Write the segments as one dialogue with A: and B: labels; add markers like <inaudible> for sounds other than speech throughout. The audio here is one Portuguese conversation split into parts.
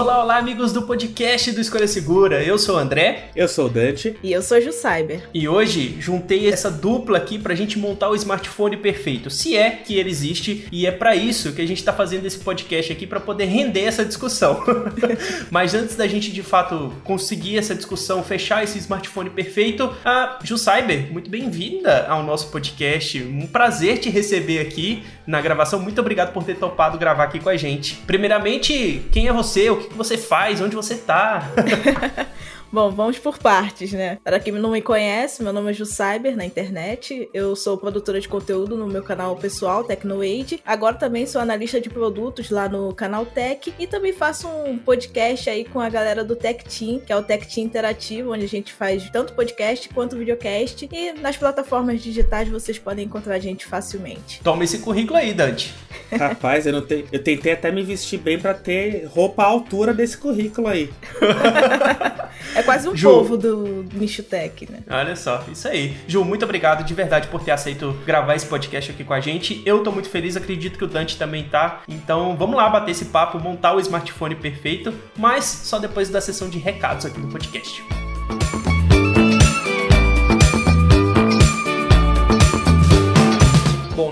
A: Olá, olá, amigos do podcast do Escolha Segura. Eu sou o André.
B: Eu sou o Dante.
C: E eu sou a Ju Cyber.
A: E hoje juntei essa dupla aqui pra gente montar o smartphone perfeito, se é que ele existe, e é para isso que a gente tá fazendo esse podcast aqui para poder render essa discussão. <laughs> Mas antes da gente de fato conseguir essa discussão, fechar esse smartphone perfeito, a Ju Cyber, muito bem-vinda ao nosso podcast. Um prazer te receber aqui na gravação. Muito obrigado por ter topado gravar aqui com a gente. Primeiramente, quem é você? O que você faz? Onde você tá? <laughs>
C: Bom, vamos por partes, né? Para quem não me conhece, meu nome é Ju Cyber na internet. Eu sou produtora de conteúdo no meu canal pessoal, TecnoAid. Agora também sou analista de produtos lá no canal Tech e também faço um podcast aí com a galera do Tech Team, que é o Tech Team Interativo, onde a gente faz tanto podcast quanto videocast. E nas plataformas digitais vocês podem encontrar a gente facilmente.
A: Toma esse currículo aí, Dante. <laughs>
B: Rapaz, eu não tenho. Eu tentei até me vestir bem para ter roupa à altura desse currículo aí. <laughs>
C: É quase um Ju. povo do Nicho Tech, né?
A: Olha só, isso aí. Ju, muito obrigado de verdade por ter aceito gravar esse podcast aqui com a gente. Eu tô muito feliz, acredito que o Dante também tá. Então vamos lá bater esse papo, montar o smartphone perfeito, mas só depois da sessão de recados aqui no podcast.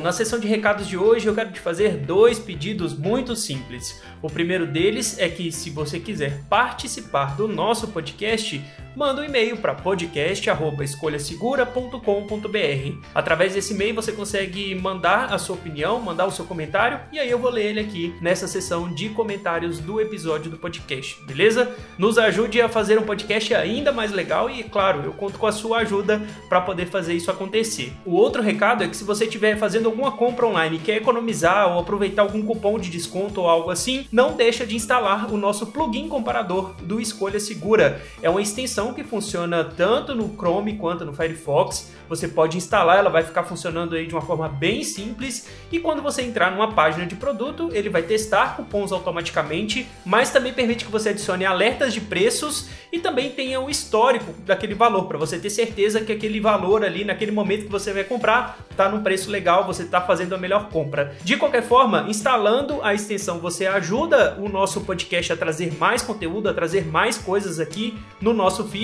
A: Na sessão de recados de hoje eu quero te fazer dois pedidos muito simples. O primeiro deles é que se você quiser participar do nosso podcast, manda um e-mail para podcast@escolhasegura.com.br. Através desse e-mail você consegue mandar a sua opinião, mandar o seu comentário e aí eu vou ler ele aqui nessa sessão de comentários do episódio do podcast, beleza? Nos ajude a fazer um podcast ainda mais legal e, claro, eu conto com a sua ajuda para poder fazer isso acontecer. O outro recado é que se você estiver fazendo alguma compra online e quer economizar ou aproveitar algum cupom de desconto ou algo assim, não deixa de instalar o nosso plugin comparador do Escolha Segura. É uma extensão que funciona tanto no Chrome quanto no Firefox. Você pode instalar, ela vai ficar funcionando aí de uma forma bem simples. E quando você entrar numa página de produto, ele vai testar cupons automaticamente, mas também permite que você adicione alertas de preços e também tenha o histórico daquele valor, para você ter certeza que aquele valor ali, naquele momento que você vai comprar, está num preço legal, você está fazendo a melhor compra. De qualquer forma, instalando a extensão, você ajuda o nosso podcast a trazer mais conteúdo, a trazer mais coisas aqui no nosso feed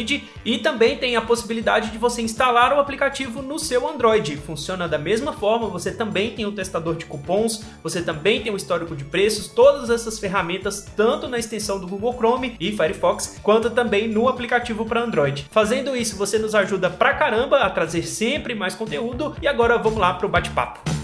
A: e também tem a possibilidade de você instalar o aplicativo no seu Android. Funciona da mesma forma, você também tem o testador de cupons, você também tem o histórico de preços, todas essas ferramentas, tanto na extensão do Google Chrome e Firefox, quanto também no aplicativo para Android. Fazendo isso, você nos ajuda pra caramba a trazer sempre mais conteúdo e agora vamos lá pro bate-papo.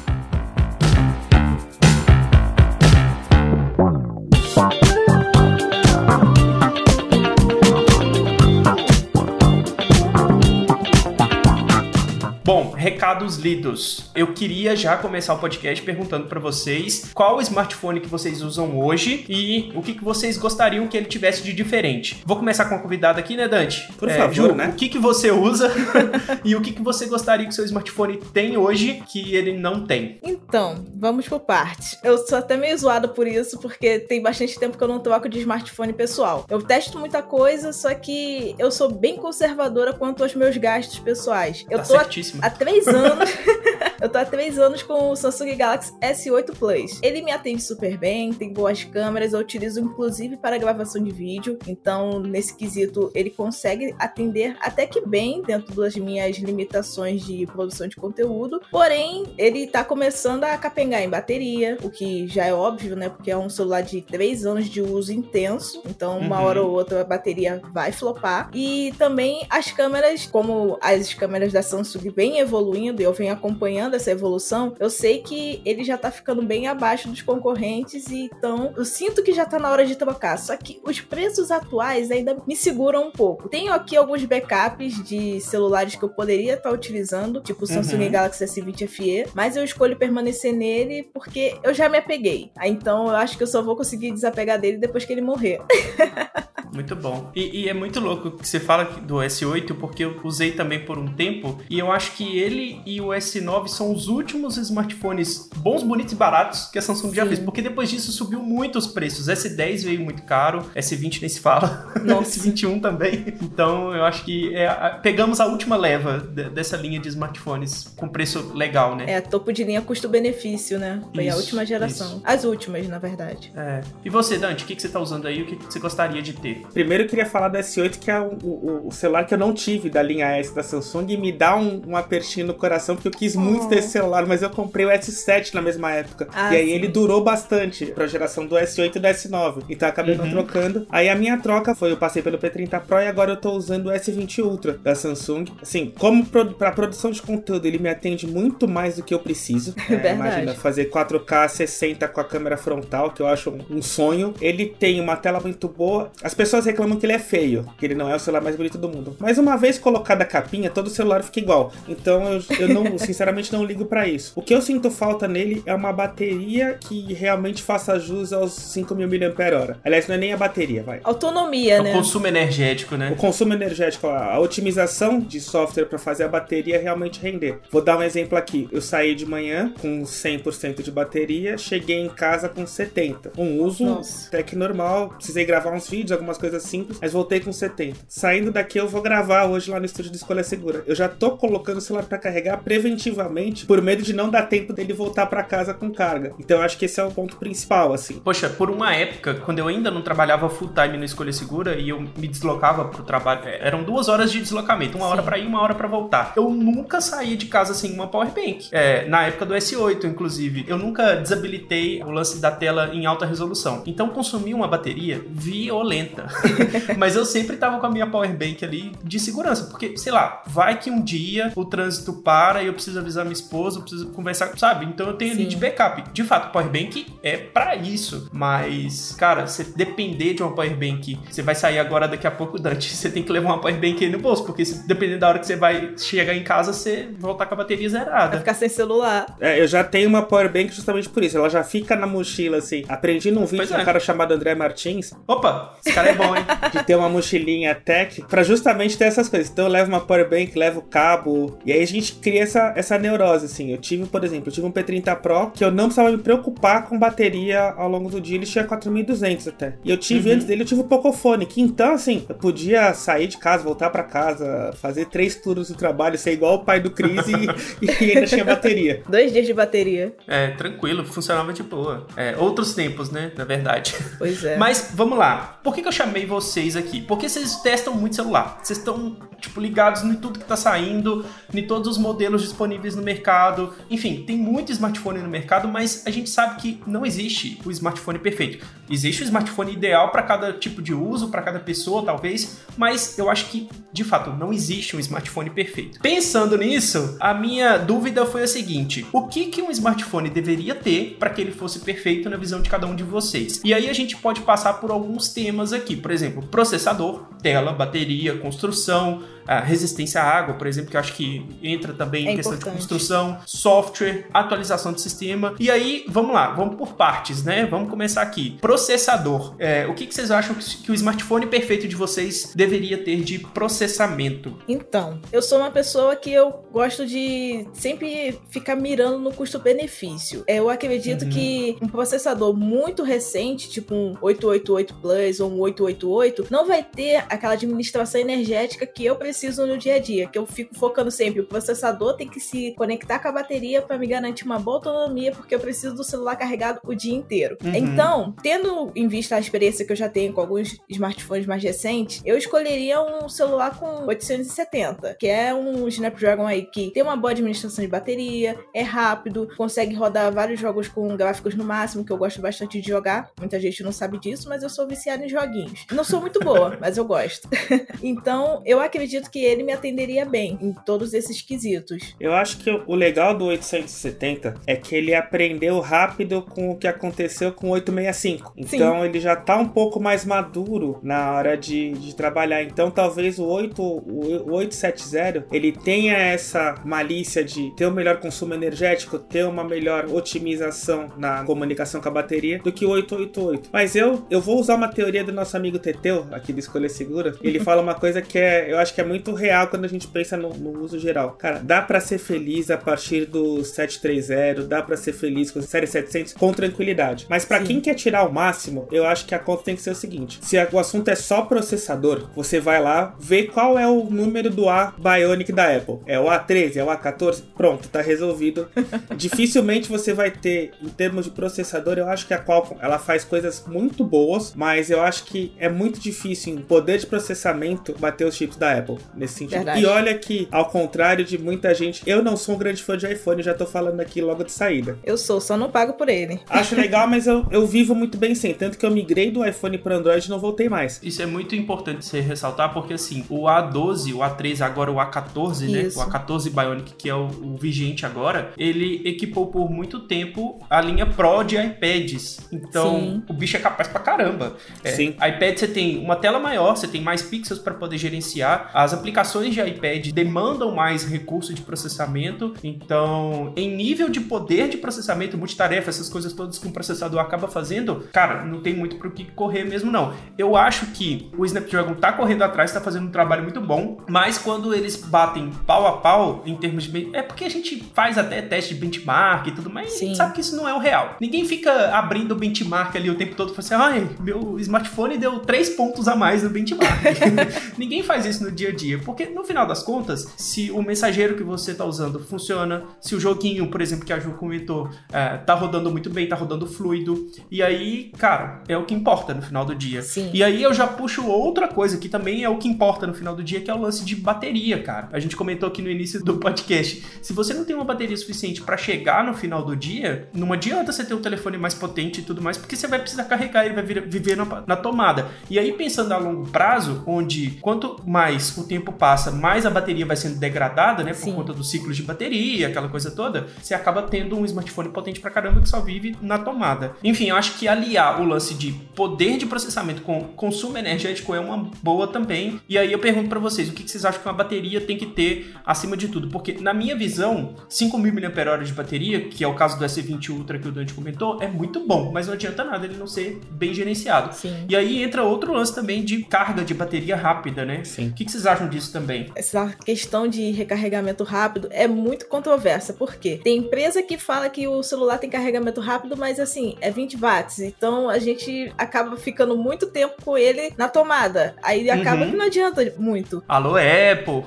A: Recados lidos. Eu queria já começar o podcast perguntando para vocês qual o smartphone que vocês usam hoje e o que, que vocês gostariam que ele tivesse de diferente. Vou começar com a convidada aqui, né, Dante?
B: Por é, favor, Ju, né?
A: O que, que você usa <laughs> e o que, que você gostaria que o seu smartphone tem hoje que ele não tem?
C: Então, vamos por partes. Eu sou até meio zoada por isso, porque tem bastante tempo que eu não troco de smartphone pessoal. Eu testo muita coisa, só que eu sou bem conservadora quanto aos meus gastos pessoais. Eu
A: tá
C: tô
A: certíssimo
C: há três anos. <laughs> eu tô há três anos com o Samsung Galaxy S8 Plus. Ele me atende super bem, tem boas câmeras, eu utilizo inclusive para gravação de vídeo. Então, nesse quesito, ele consegue atender até que bem dentro das minhas limitações de produção de conteúdo. Porém, ele tá começando a capengar em bateria, o que já é óbvio, né? Porque é um celular de três anos de uso intenso. Então, uma uhum. hora ou outra a bateria vai flopar. E também as câmeras, como as câmeras da Samsung vem evoluindo e eu venho acompanhando essa evolução, eu sei que ele já tá ficando bem abaixo dos concorrentes e então eu sinto que já tá na hora de trocar. Só que os preços atuais ainda me seguram um pouco. Tenho aqui alguns backups de celulares que eu poderia estar tá utilizando, tipo o Samsung uhum. Galaxy S20 FE, mas eu escolho permanecer nele porque eu já me apeguei. Então eu acho que eu só vou conseguir desapegar dele depois que ele morrer. <laughs>
A: Muito bom. E, e, é muito louco que você fala do S8, porque eu usei também por um tempo, e eu acho que ele e o S9 são os últimos smartphones bons, bonitos e baratos que a Samsung Sim. já fez, porque depois disso subiu muito os preços. S10 veio muito caro, S20 nem se fala, S21 <laughs> também. Então eu acho que é, pegamos a última leva dessa linha de smartphones com preço legal, né?
C: É, topo de linha custo-benefício, né? Foi isso, a última geração. Isso. As últimas, na verdade.
A: É. E você, Dante, o que, que você tá usando aí? O que, que você gostaria de ter?
B: Primeiro eu queria falar do S8, que é o, o, o celular que eu não tive da linha S da Samsung, e me dá um, um apertinho no coração, porque eu quis oh. muito ter esse celular, mas eu comprei o S7 na mesma época. Ah, e aí sim. ele durou bastante pra geração do S8 e do S9. Então eu acabei uhum. não trocando. Aí a minha troca foi, eu passei pelo P30 Pro e agora eu tô usando o S20 Ultra da Samsung. Assim, como pro, pra produção de conteúdo, ele me atende muito mais do que eu preciso. <laughs> É, imagina fazer 4K 60 com a câmera frontal, que eu acho um, um sonho. Ele tem uma tela muito boa. As pessoas reclamam que ele é feio, que ele não é o celular mais bonito do mundo. Mas uma vez colocada a capinha, todo celular fica igual. Então eu, eu não, sinceramente, não ligo para isso. O que eu sinto falta nele é uma bateria que realmente faça jus aos 5000 mAh. Aliás, não é nem a bateria, vai.
C: Autonomia, né?
A: O consumo energético, né?
B: O consumo energético, a otimização de software para fazer a bateria realmente render. Vou dar um exemplo aqui. Eu saí de manhã com 100% de bateria, cheguei em casa com 70. Um uso Nossa. até que normal, precisei gravar uns vídeos, algumas coisas simples, mas voltei com 70. Saindo daqui eu vou gravar hoje lá no estúdio de Escolha Segura. Eu já tô colocando o celular para carregar preventivamente, por medo de não dar tempo dele voltar para casa com carga. Então eu acho que esse é o ponto principal, assim.
A: Poxa, por uma época, quando eu ainda não trabalhava full time no Escolha Segura e eu me deslocava pro trabalho, é, eram duas horas de deslocamento, uma Sim. hora para ir, uma hora para voltar. Eu nunca saía de casa sem uma power bank. É, na época do S8, inclusive, eu nunca desabilitei o lance da tela em alta resolução. Então consumi uma bateria violenta. <laughs> Mas eu sempre tava com a minha power bank ali de segurança, porque sei lá, vai que um dia o trânsito para e eu preciso avisar minha esposa, eu preciso conversar, sabe? Então eu tenho Sim. ali de backup. De fato, o power bank é para isso, mas cara, você depender de uma power bank, você vai sair agora daqui a pouco, Dante, <laughs> você tem que levar uma power bank aí no bolso, porque se, dependendo da hora que você vai chegar em casa, você voltar com a bateria zerada.
C: Vai ficar sem celular.
B: É, eu já tenho uma power bank justamente por isso. Ela já fica na mochila, assim. Aprendi num vídeo de um é. cara chamado André Martins.
A: Opa, esse cara é bom, hein? <laughs>
B: de ter uma mochilinha tech pra justamente ter essas coisas. Então eu levo uma power bank, levo cabo. E aí a gente cria essa, essa neurose, assim. Eu tive, por exemplo, eu tive um P30 Pro que eu não precisava me preocupar com bateria ao longo do dia. Ele tinha 4200 até. E eu tive, uhum. antes dele, eu tive o Pocophone. Que então, assim, eu podia sair de casa, voltar para casa, fazer três turnos do trabalho, ser igual o pai do Cris e, <laughs> e ainda tinha bateria.
C: Dois dias de bateria.
A: É, tranquilo, funcionava de boa. É, outros tempos, né? Na verdade.
C: Pois é. <laughs>
A: Mas vamos lá. Por que, que eu chamei vocês aqui? Porque vocês testam muito celular. Vocês estão, tipo, ligados em tudo que tá saindo, em todos os modelos disponíveis no mercado. Enfim, tem muito smartphone no mercado, mas a gente sabe que não existe o smartphone perfeito. Existe o smartphone ideal para cada tipo de uso, para cada pessoa, talvez, mas eu acho que, de fato, não existe um smartphone perfeito. Pensando nisso, a minha dúvida foi a seguinte: o que, que um smartphone deveria ter para que ele fosse perfeito na visão de cada um de vocês? E aí a gente pode passar por alguns temas aqui, por exemplo, processador, tela, bateria, construção, resistência à água, por exemplo, que eu acho que entra também é em questão importante. de construção, software, atualização do sistema. E aí, vamos lá, vamos por partes, né? Vamos começar aqui. Processador. É, o que, que vocês acham que o smartphone perfeito de vocês deveria ter de processamento?
C: Então, eu sou uma pessoa que eu gosto de sempre ficar mirando no custo-benefício. É, eu acredito uhum. que um processador muito recente, tipo um 888 Plus ou um 888, não vai ter aquela administração energética que eu preciso preciso no dia a dia, que eu fico focando sempre. O processador tem que se conectar com a bateria para me garantir uma boa autonomia, porque eu preciso do celular carregado o dia inteiro. Uhum. Então, tendo em vista a experiência que eu já tenho com alguns smartphones mais recentes, eu escolheria um celular com 870, que é um Snapdragon aí que tem uma boa administração de bateria, é rápido, consegue rodar vários jogos com gráficos no máximo, que eu gosto bastante de jogar. Muita gente não sabe disso, mas eu sou viciada em joguinhos. Não sou muito boa, <laughs> mas eu gosto. <laughs> então, eu acredito que ele me atenderia bem em todos esses quesitos.
B: Eu acho que o legal do 870 é que ele aprendeu rápido com o que aconteceu com o 865. Então Sim. ele já tá um pouco mais maduro na hora de, de trabalhar. Então talvez o, 8, o 870 ele tenha essa malícia de ter o um melhor consumo energético, ter uma melhor otimização na comunicação com a bateria do que o 888. Mas eu, eu vou usar uma teoria do nosso amigo Teteu, aqui do Escolha Segura. Ele <laughs> fala uma coisa que é, eu acho que é muito real quando a gente pensa no, no uso geral. Cara, dá para ser feliz a partir do 730, dá para ser feliz com a série 700 com tranquilidade. Mas para quem quer tirar o máximo, eu acho que a conta tem que ser o seguinte: se o assunto é só processador, você vai lá ver qual é o número do A Bionic da Apple. É o A13, é o A14, pronto, tá resolvido. <laughs> Dificilmente você vai ter, em termos de processador, eu acho que a Qualcomm ela faz coisas muito boas, mas eu acho que é muito difícil em poder de processamento bater os chips da Apple nesse sentido. Verdade. E olha que, ao contrário de muita gente, eu não sou um grande fã de iPhone, já tô falando aqui logo de saída.
C: Eu sou, só não pago por ele.
B: Acho legal, mas eu, eu vivo muito bem sem. Tanto que eu migrei do iPhone para Android e não voltei mais.
A: Isso é muito importante você ressaltar, porque assim, o A12, o A13, agora o A14, né? Isso. né? O A14 Bionic, que é o, o, vigente agora, ele equipou por muito tempo a linha Pro de iPads. Então, Sim. o bicho é capaz pra caramba. É, Sim. iPad você tem uma tela maior, você tem mais pixels para poder gerenciar. As aplicações de iPad demandam mais recurso de processamento. Então, em nível de poder de processamento, multitarefa, essas coisas todas que um processador acaba fazendo, cara, não tem muito pro que correr mesmo não. Eu acho que o Snapdragon tá correndo atrás, tá fazendo um trabalho muito bom, mas quando eles batem pau a pau em termos de é porque a gente faz até teste de benchmark e tudo, mas Sim. a gente sabe que isso não é o real. Ninguém fica abrindo o benchmark ali o tempo todo e fala assim: "Ai, meu smartphone deu 3 pontos a mais no benchmark". <laughs> Ninguém faz isso no dia a dia, porque no final das contas, se o mensageiro que você tá usando funciona, se o joguinho, por exemplo, que a Ju comentou, é, tá rodando muito bem, tá rodando fluido, e aí, cara, é o que importa no final do dia. Sim. E aí eu já puxo outra coisa que também é o que importa no final do dia, que é o lance de bateria, cara. A gente comentou aqui no início do podcast. Se você não tem uma bateria suficiente para chegar no final do dia, não adianta você ter um telefone mais potente e tudo mais, porque você vai precisar carregar e vai viver na, na tomada. E aí, pensando a longo prazo, onde quanto mais o tempo passa, mais a bateria vai sendo degradada, né? Por Sim. conta dos ciclos de bateria, aquela coisa toda, você acaba tendo um smartphone potente pra caramba que só vive na tomada. Enfim, eu acho que aliar o lance de poder de processamento com consumo energético é uma boa também. E aí eu pergunto para vocês, o que vocês acham que uma bateria tem que ter acima de tudo? Porque, na minha visão, 5.000 mAh de bateria, que é o caso do S20 Ultra que o Dante comentou, é muito bom, mas não adianta nada ele não ser bem gerenciado. Sim. E aí entra outro lance também de carga de bateria rápida, né? Sim. O que vocês acham disso também?
C: Essa questão de recarregamento rápido é muito controversa, porque tem empresa que fala que o celular tem carregamento rápido, mas assim, é 20 watts. Então a gente acaba ficando muito tempo com ele na tomada. Aí acaba uhum. que não adianta muito. <laughs>
A: Alô, Apple!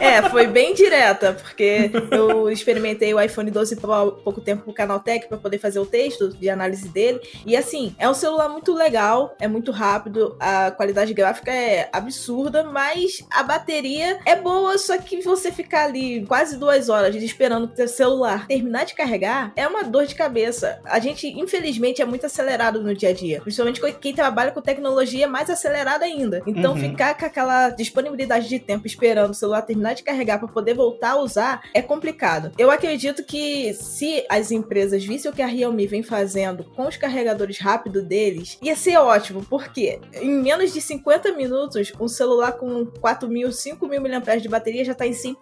C: é, foi bem direta, porque eu experimentei o iPhone 12 Pro há pouco tempo no Canal Tech para poder fazer o texto de análise dele. E assim, é um celular muito legal, é muito rápido, a qualidade gráfica é absurda, mas a bateria é boa, só que você ficar ali quase duas horas esperando o seu celular terminar de carregar é uma dor de cabeça. A gente, infelizmente, é muito acelerado no dia a dia. Principalmente quem trabalha com tecnologia é mais acelerado ainda. Então, uhum. ficar com aquela disponibilidade de tempo esperando o celular terminar de carregar para poder voltar a usar é complicado. Eu acredito que se as empresas vissem o que a Realme vem fazendo com os carregadores rápidos deles, ia ser ótimo, porque em menos de 50 minutos, um celular com 4 mil, 5 mil mAh de bateria já tá em 100%.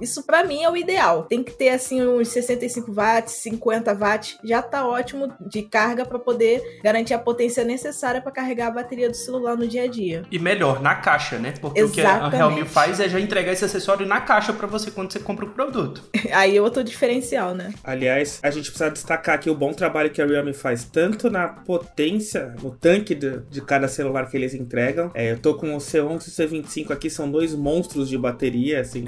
C: Isso para mim é o ideal. Tem que ter assim uns 65 watts, 50 watts, já tá ótimo de carga para poder garantir a potência necessária para carregar a bateria do celular no dia a dia.
A: E melhor, na caixa, né? Porque Exatamente. o que a Realme faz é já entregar esse acessório na caixa para você quando você compra o produto. <laughs>
C: Aí é outro diferencial, né?
B: Aliás, a gente precisa destacar aqui o bom trabalho que a Realme faz, tanto na potência, no tanque de, de cada celular que eles entregam. É, eu tô com o C11 e o C25 aqui, são dois monstros de bateria, assim.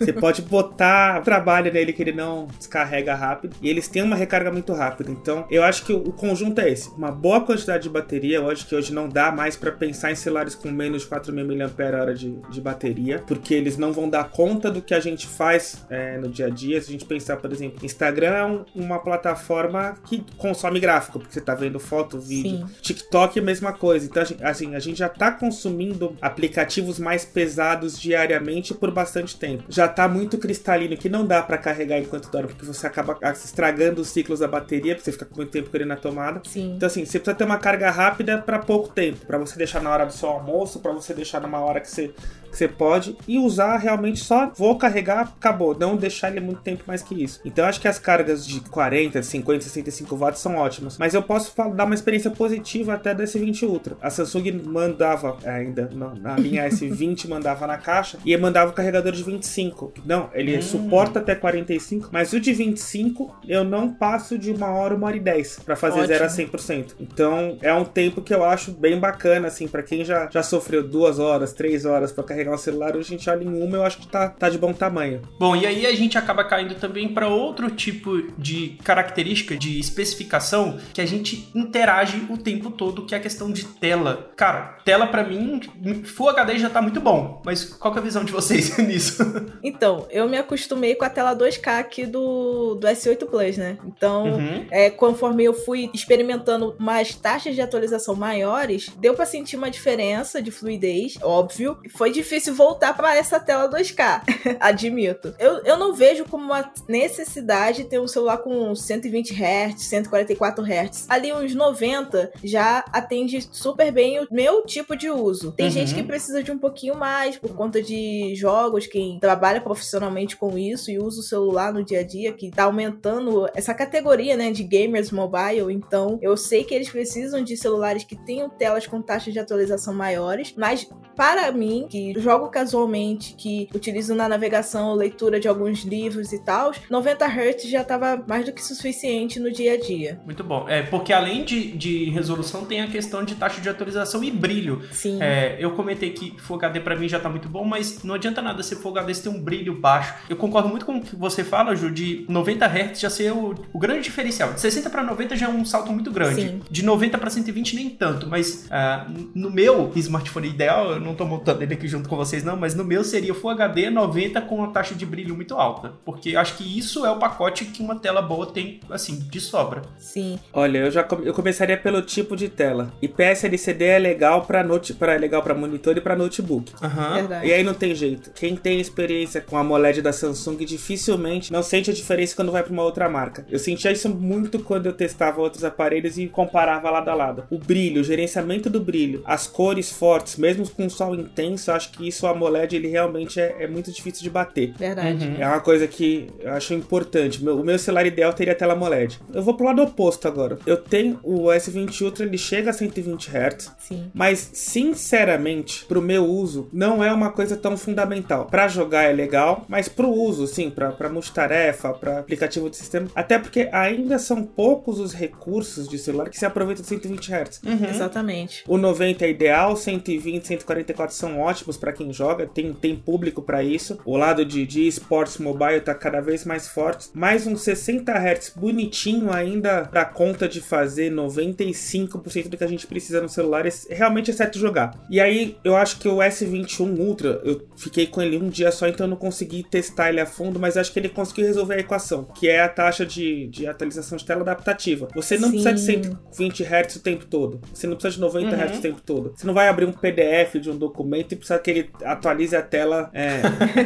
B: Você pode botar trabalho nele que ele não descarrega rápido. E eles têm uma recarga muito rápida. Então, eu acho que o conjunto é esse. Uma boa quantidade de bateria. Eu acho que hoje não dá mais para pensar em celulares com menos de 4.000 mAh de, de bateria. Porque eles não vão dar conta do que a gente faz é, no dia a dia. Se a gente pensar, por exemplo, Instagram é um, uma plataforma que consome gráfico. Porque você tá vendo foto, vídeo. Sim. TikTok é a mesma coisa. Então, assim, a gente já tá consumindo aplicativos mais pesados diariamente por bastante tempo. Já tá muito cristalino que não dá para carregar enquanto dorme, porque você acaba estragando os ciclos da bateria, porque você fica com muito tempo querendo na tomada.
C: Sim.
B: Então, assim, você precisa ter uma carga rápida para pouco tempo, para você deixar na hora do seu almoço, para você deixar numa hora que você que você pode e usar realmente só vou carregar, acabou. Não deixar ele muito tempo mais que isso. Então acho que as cargas de 40, 50, 65 watts são ótimas. Mas eu posso dar uma experiência positiva até desse 20 Ultra. A Samsung mandava ainda na linha S20 mandava na caixa e mandava o carregador de 25. Não, ele hum. suporta até 45, mas o de 25 eu não passo de uma hora, uma hora e 10 para fazer Ótimo. 0 a 100%. Então é um tempo que eu acho bem bacana assim para quem já já sofreu duas horas, três horas para carregar carregar o celular, hoje a gente olha em uma, eu acho que tá, tá de bom tamanho.
A: Bom, e aí a gente acaba caindo também para outro tipo de característica, de especificação, que a gente interage o tempo todo, que é a questão de tela. Cara, tela para mim, Full HD já tá muito bom, mas qual é a visão de vocês <laughs> nisso?
C: Então, eu me acostumei com a tela 2K aqui do, do S8 Plus, né? Então, uhum. é, conforme eu fui experimentando mais taxas de atualização maiores, deu para sentir uma diferença de fluidez, óbvio. Foi difícil difícil voltar para essa tela 2K, <laughs> admito. Eu, eu não vejo como uma necessidade ter um celular com 120 Hz, 144 Hz. Ali uns 90 já atende super bem o meu tipo de uso. Tem uhum. gente que precisa de um pouquinho mais por conta de jogos, quem trabalha profissionalmente com isso e usa o celular no dia a dia, que tá aumentando essa categoria, né, de gamers mobile. Então, eu sei que eles precisam de celulares que tenham telas com taxas de atualização maiores, mas para mim, que jogo casualmente, que utilizo na navegação leitura de alguns livros e tal, 90 Hz já estava mais do que suficiente no dia a dia.
A: Muito bom. É, porque além de, de resolução, tem a questão de taxa de atualização e brilho.
C: Sim.
A: É, eu comentei que Full HD para mim já tá muito bom, mas não adianta nada ser Full HD se tem um brilho baixo. Eu concordo muito com o que você fala, Ju, de 90 Hz já ser o, o grande diferencial. De 60 para 90 já é um salto muito grande. Sim. De 90 para 120 nem tanto, mas uh, no meu smartphone ideal, eu não tô montando ele aqui junto com vocês não, mas no meu seria Full HD 90 com uma taxa de brilho muito alta, porque acho que isso é o pacote que uma tela boa tem, assim, de sobra.
C: Sim.
B: Olha, eu já eu começaria pelo tipo de tela. IPS LCD é legal para note, para é legal para monitor e para notebook.
C: Uhum.
B: E aí não tem jeito. Quem tem experiência com a AMOLED da Samsung dificilmente não sente a diferença quando vai para uma outra marca. Eu sentia isso muito quando eu testava outros aparelhos e comparava lado a lado. O brilho, o gerenciamento do brilho, as cores fortes, mesmo com sol intenso, acho que isso a AMOLED ele realmente é, é muito difícil de bater.
C: Verdade. Uhum.
B: É uma coisa que eu acho importante. Meu, o meu celular ideal teria tela AMOLED. Eu vou pro lado oposto agora. Eu tenho o S20 Ultra, ele chega a 120 Hz.
C: Sim.
B: Mas, sinceramente, pro meu uso, não é uma coisa tão fundamental. Para jogar é legal, mas pro uso, sim, pra, pra multitarefa, pra aplicativo de sistema. Até porque ainda são poucos os recursos de celular que se aproveitam de 120 Hz.
C: Uhum. Exatamente.
B: O 90 é ideal, 120, 144 são ótimos para quem joga tem, tem público para isso. O lado de, de esportes mobile tá cada vez mais forte. Mais um 60 Hz bonitinho ainda dá conta de fazer 95% do que a gente precisa no celular. Realmente exceto jogar. E aí eu acho que o S21 Ultra, eu fiquei com ele um dia só, então eu não consegui testar ele a fundo, mas acho que ele conseguiu resolver a equação, que é a taxa de, de atualização de tela adaptativa. Você não Sim. precisa de 120 Hz o tempo todo. Você não precisa de 90 uhum. Hz o tempo todo. Você não vai abrir um PDF de um documento e precisar que ele atualize a tela é,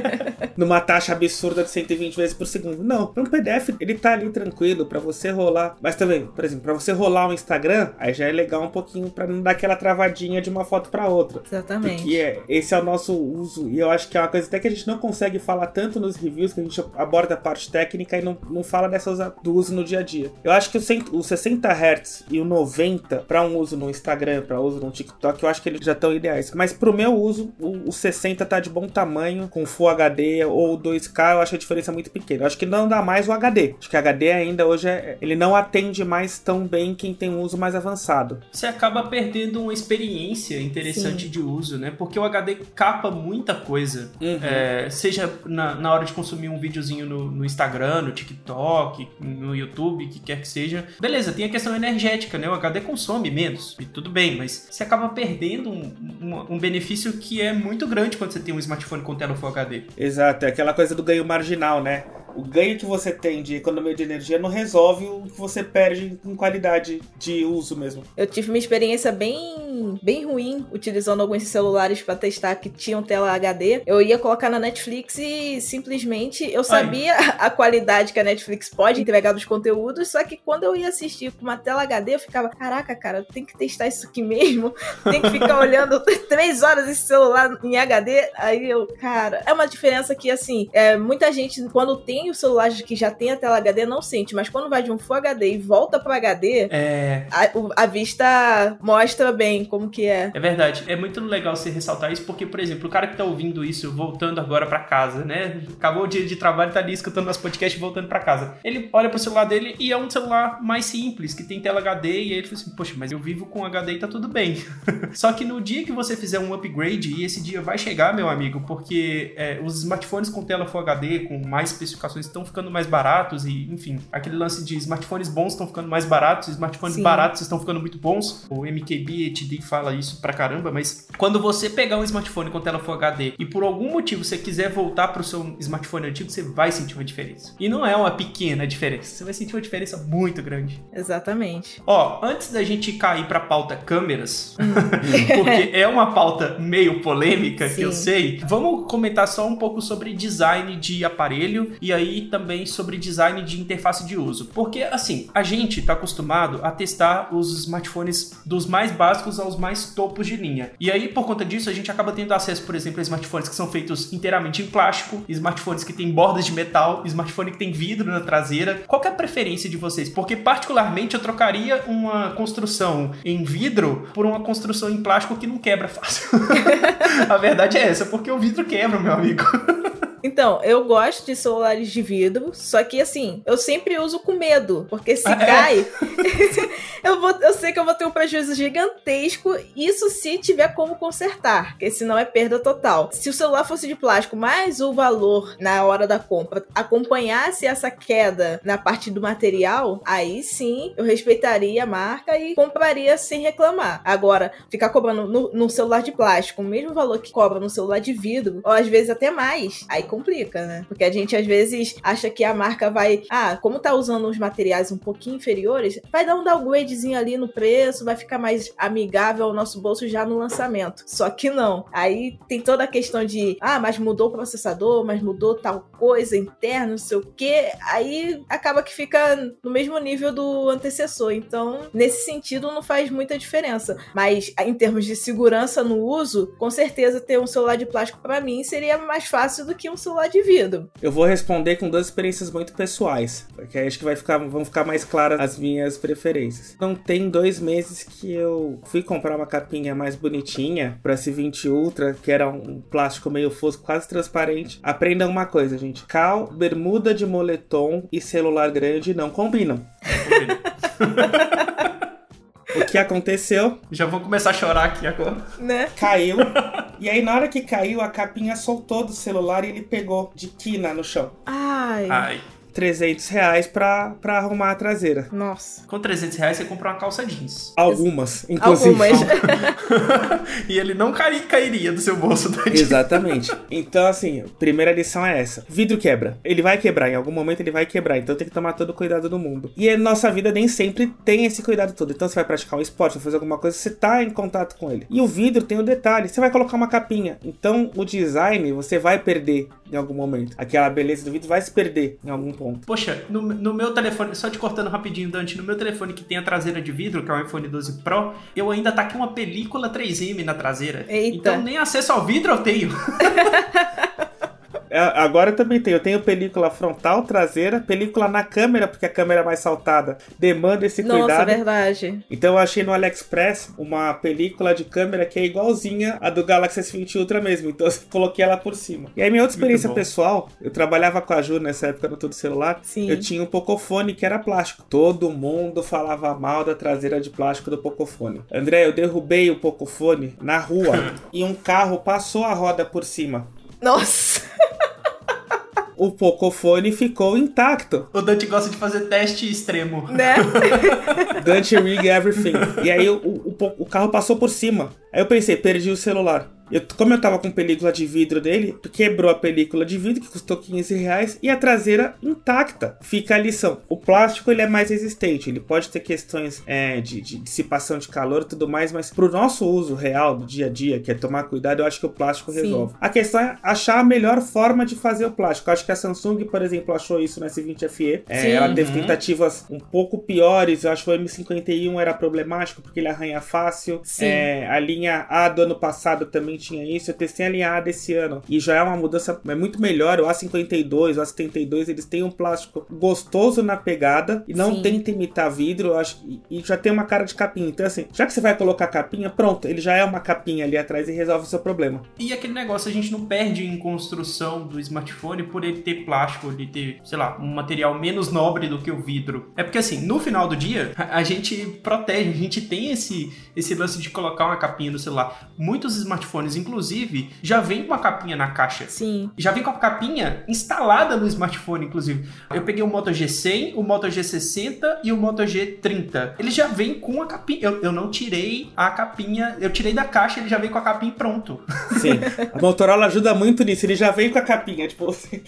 B: <laughs> numa taxa absurda de 120 vezes por segundo. Não, para um PDF ele tá ali tranquilo para você rolar. Mas também, por exemplo, para você rolar o um Instagram, aí já é legal um pouquinho para não dar aquela travadinha de uma foto para outra.
C: Exatamente.
B: Porque é, esse é o nosso uso e eu acho que é uma coisa até que a gente não consegue falar tanto nos reviews que a gente aborda a parte técnica e não, não fala dessa do uso no dia a dia. Eu acho que o, o 60 Hz e o 90 para um uso no Instagram, para uso no TikTok, eu acho que eles já estão ideais. Mas pro meu uso, o, o 60 tá de bom tamanho, com Full HD ou 2K, eu acho a diferença muito pequena. Eu acho que não dá mais o HD. Acho que HD ainda hoje é, ele não atende mais tão bem quem tem um uso mais avançado.
A: Você acaba perdendo uma experiência interessante Sim. de uso, né? Porque o HD capa muita coisa. Uhum. É, seja na, na, hora de consumir um videozinho no, no, Instagram, no TikTok, no YouTube, que quer que seja. Beleza, tem a questão energética, né? O HD consome menos, e tudo bem, mas você acaba perdendo um, um, um benefício que é muito grande quando você tem um smartphone com tela Full HD.
B: Exato, é aquela coisa do ganho marginal, né? O ganho que você tem de economia de energia não resolve o que você perde em qualidade de uso mesmo.
C: Eu tive uma experiência bem, bem ruim utilizando alguns celulares para testar que tinham tela HD. Eu ia colocar na Netflix e simplesmente eu sabia Ai. a qualidade que a Netflix pode entregar dos conteúdos, só que quando eu ia assistir com uma tela HD, eu ficava, caraca, cara, tem que testar isso aqui mesmo, <laughs> tem que ficar olhando <laughs> três horas esse celular em HD. Aí eu, cara, é uma diferença que assim, é, muita gente quando tem tem o celular que já tem a tela HD não sente, mas quando vai de um Full HD e volta pro HD,
A: é...
C: a, a, vista mostra bem como que é.
A: É verdade. É muito legal você ressaltar isso, porque, por exemplo, o cara que tá ouvindo isso, voltando agora para casa, né? Acabou o dia de trabalho, tá ali escutando nosso podcast voltando para casa. Ele olha pro celular dele e é um celular mais simples, que tem tela HD, e aí ele fala assim, poxa, mas eu vivo com HD e tá tudo bem. <laughs> Só que no dia que você fizer um upgrade, e esse dia vai chegar, meu amigo, porque é, os smartphones com tela Full HD, com mais especificações estão ficando mais baratos e, enfim, aquele lance de smartphones bons estão ficando mais baratos, smartphones Sim. baratos estão ficando muito bons. O MKB fala isso pra caramba, mas quando você pegar um smartphone com tela Full HD e por algum motivo você quiser voltar pro seu smartphone antigo, você vai sentir uma diferença. E não é uma pequena diferença, você vai sentir uma diferença muito grande.
C: Exatamente.
A: Ó, antes da gente cair pra pauta câmeras, hum. <laughs> <laughs> porque é uma pauta meio polêmica Sim. que eu sei, vamos comentar só um pouco sobre design de aparelho e aí aí também sobre design de interface de uso. Porque, assim, a gente está acostumado a testar os smartphones dos mais básicos aos mais topos de linha. E aí, por conta disso, a gente acaba tendo acesso, por exemplo, a smartphones que são feitos inteiramente em plástico, smartphones que têm bordas de metal, smartphone que tem vidro na traseira. Qual é a preferência de vocês? Porque, particularmente, eu trocaria uma construção em vidro por uma construção em plástico que não quebra fácil. <laughs> a verdade é essa, porque o vidro quebra, meu amigo. <laughs>
C: Então, eu gosto de celulares de vidro, só que assim, eu sempre uso com medo, porque se ah, <laughs> cai, é? <laughs> eu, vou, eu sei que eu vou ter um prejuízo gigantesco, isso se tiver como consertar, porque senão é perda total. Se o celular fosse de plástico, mas o valor na hora da compra acompanhasse essa queda na parte do material, aí sim eu respeitaria a marca e compraria sem reclamar. Agora, ficar cobrando no, no celular de plástico o mesmo valor que cobra no celular de vidro, ou às vezes até mais, aí complica, né? Porque a gente às vezes acha que a marca vai, ah, como tá usando uns materiais um pouquinho inferiores, vai dar um downgradezinho ali no preço, vai ficar mais amigável ao nosso bolso já no lançamento. Só que não. Aí tem toda a questão de, ah, mas mudou o processador, mas mudou tal coisa interna, não sei o que. Aí acaba que fica no mesmo nível do antecessor. Então, nesse sentido, não faz muita diferença. Mas em termos de segurança no uso, com certeza ter um celular de plástico para mim seria mais fácil do que um celular de vidro.
B: Eu vou responder com duas experiências muito pessoais, porque acho que vai ficar, vão ficar mais claras as minhas preferências. Não tem dois meses que eu fui comprar uma capinha mais bonitinha para S20 Ultra, que era um plástico meio fosco, quase transparente. Aprendam uma coisa, gente: cal, bermuda de moletom e celular grande não combinam. Não combinam. <laughs> o que aconteceu?
A: Já vou começar a chorar aqui agora.
C: Né?
B: Caiu. <laughs> E aí, na hora que caiu, a capinha soltou do celular e ele pegou de quina no chão.
C: Ai.
A: Ai.
B: 300 reais pra, pra arrumar a traseira.
C: Nossa.
A: Com 300 reais você compra uma calça jeans.
B: Algumas, inclusive. Algumas. <laughs>
A: e ele não cai, cairia do seu bolso da
B: Exatamente. Então, assim, primeira lição é essa. Vidro quebra. Ele vai quebrar, em algum momento ele vai quebrar. Então tem que tomar todo o cuidado do mundo. E a nossa vida nem sempre tem esse cuidado todo. Então você vai praticar um esporte, vai fazer alguma coisa, você tá em contato com ele. E o vidro tem o um detalhe, você vai colocar uma capinha. Então o design você vai perder em algum momento. Aquela beleza do vidro vai se perder em algum ponto.
A: Poxa, no, no meu telefone, só te cortando rapidinho, Dante, no meu telefone que tem a traseira de vidro, que é o iPhone 12 Pro, eu ainda tá com uma película 3M na traseira.
C: Eita.
A: Então nem acesso ao vidro eu tenho. <laughs>
B: É, agora eu também tenho. Eu tenho película frontal, traseira, película na câmera, porque a câmera é mais saltada demanda esse
C: Nossa,
B: cuidado.
C: verdade.
B: Então eu achei no AliExpress uma película de câmera que é igualzinha a do Galaxy S20 Ultra mesmo. Então <laughs> eu coloquei ela por cima. E aí minha outra experiência pessoal, eu trabalhava com a Ju nessa época no Todo Celular.
C: Sim.
B: Eu tinha um Pocofone que era plástico. Todo mundo falava mal da traseira de plástico do Pocofone. André, eu derrubei o Pocofone na rua <laughs> e um carro passou a roda por cima.
C: Nossa!
B: O Pocofone ficou intacto.
A: O Dante gosta de fazer teste extremo.
C: Né?
B: Dante rig everything. E aí o, o, o carro passou por cima. Aí eu pensei, perdi o celular. Eu, como eu tava com película de vidro dele, quebrou a película de vidro, que custou 15 reais, e a traseira intacta. Fica a lição. O plástico ele é mais resistente, ele pode ter questões é, de, de, dissipação de calor e tudo mais, mas pro nosso uso real do dia a dia, que é tomar cuidado, eu acho que o plástico Sim. resolve. A questão é achar a melhor forma de fazer o plástico. Eu acho que a Samsung, por exemplo, achou isso no S20 FE. É, ela teve uhum. tentativas um pouco piores. Eu acho que o M51 era problemático porque ele arranha fácil. É, a linha A do ano passado também tinha isso. Eu testei a linha A desse ano e já é uma mudança é muito melhor. O A52, o A72, eles têm um plástico gostoso na pegada e não Sim. tenta imitar vidro. Eu acho e já tem uma cara de capinha. Então, assim, já que você vai colocar capinha, pronto, ele já é uma capinha ali atrás e resolve o seu problema.
A: E aquele negócio, a gente não perde em construção do smartphone por ele ter plástico, ele ter, sei lá, um material menos nobre do que o vidro. É porque, assim, no final do dia, a gente protege, a gente tem esse, esse lance de colocar uma capinha no celular. Muitos smartphones, inclusive, já vem com a capinha na caixa.
C: Sim.
A: Já vem com a capinha instalada no smartphone, inclusive. Eu peguei o Moto G100, o Moto G60 e o Moto G30. Ele já vem com a capinha. Eu, eu não tirei a capinha, eu tirei da caixa, ele já vem com a capinha pronto.
B: Sim. A Motorola ajuda muito nisso, ele já vem com a capinha. Tipo, <laughs> assim,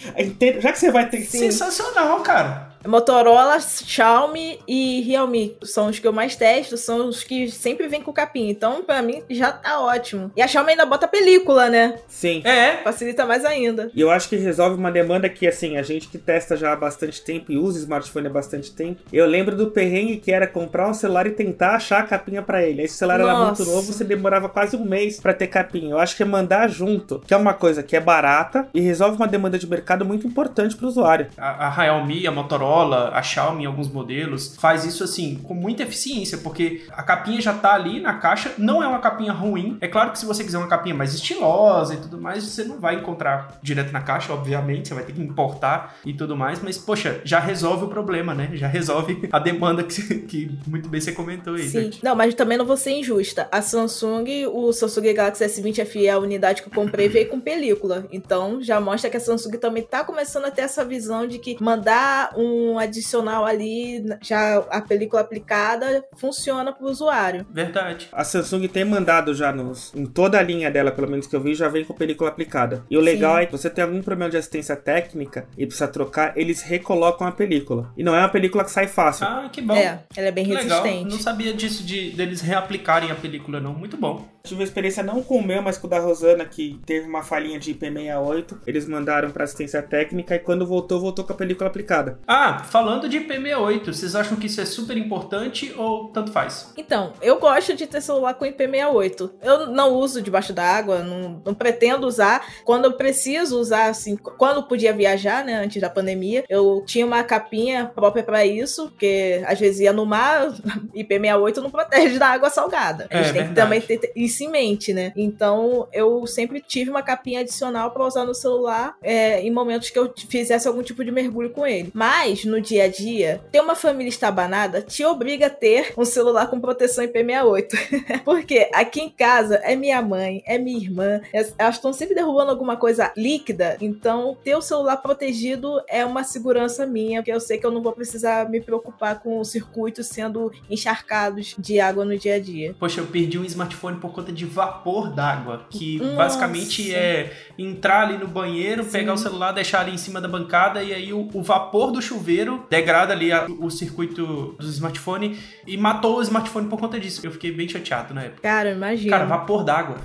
B: já que você vai ter que.
A: Sensacional, cara.
C: Motorola, Xiaomi e Realme são os que eu mais testo, são os que sempre vêm com capinha. Então, pra mim, já tá ótimo. E a Xiaomi ainda bota película, né?
B: Sim.
C: É. Facilita mais ainda.
B: E eu acho que resolve uma demanda que, assim, a gente que testa já há bastante tempo e usa smartphone há bastante tempo. Eu lembro do perrengue que era comprar um celular e tentar achar a capinha para ele. Aí, se o celular Nossa. era muito novo, você demorava quase um mês para ter capinha. Eu acho que é mandar junto, que é uma coisa que é barata e resolve uma demanda de mercado muito importante pro usuário.
A: A, a Xiaomi, a Motorola, a Xiaomi em alguns modelos faz isso assim com muita eficiência, porque a capinha já tá ali na caixa, não é uma capinha ruim. É claro que se você quiser uma capinha mais estilosa e tudo mais, você não vai encontrar direto na caixa, obviamente, você vai ter que importar e tudo mais, mas poxa, já resolve o problema, né? Já resolve a demanda que, <laughs> que muito bem você comentou aí.
C: Sim. Gente. Não, mas também não vou ser injusta. A Samsung, o Samsung Galaxy S20 FE, a unidade que eu comprei, veio com película. Então já mostra que a Samsung também tá começando a ter essa visão de que mandar um adicional ali, já a película aplicada, funciona para o usuário.
A: Verdade.
B: A Samsung tem mandado já nos, em toda a linha dela, pelo menos que eu vi, já vem com película aplicada. E o legal Sim. é que você tem algum problema de assistência técnica e precisa trocar, eles recolocam a película. E não é uma película que sai fácil.
A: Ah, que bom.
C: É, ela é bem
A: Legal.
C: resistente.
A: Não sabia disso de deles reaplicarem a película, não. Muito bom.
B: Tive uma experiência não com o meu, mas com o da Rosana, que teve uma falhinha de IP68. Eles mandaram para assistência técnica e quando voltou, voltou com a película aplicada.
A: Ah, falando de IP68, vocês acham que isso é super importante ou tanto faz?
C: Então, eu gosto de ter celular com IP68. Eu não uso debaixo d'água, não, não pretendo usar. Quando eu preciso usar, assim, quando podia viajar, né, antes da pandemia, eu tinha uma capinha própria para isso, porque às vezes ia no mar, <laughs> IP68 não protege da água salgada. A gente é, tem verdade. que também ter isso em mente, né? Então, eu sempre tive uma capinha adicional para usar no celular é, em momentos que eu fizesse algum tipo de mergulho com ele. Mas, no dia a dia, ter uma família estabanada te obriga a ter um celular com proteção IP68. <laughs> Porque aqui em casa é minha mãe, é minha irmã, elas estão sempre derrubando alguma coisa líquida, então ter o celular protegido é uma segurança minha, porque eu sei que eu não vou precisar me preocupar com os circuitos sendo encharcados de água no dia a dia.
A: Poxa, eu perdi um smartphone por conta de vapor d'água, que Nossa. basicamente é entrar ali no banheiro, Sim. pegar o celular, deixar ali em cima da bancada e aí o, o vapor do chuveiro degrada ali a, o circuito do smartphone e matou o smartphone por conta disso. Eu fiquei bem chateado na época.
C: Cara, imagina.
A: Cara, vapor d'água.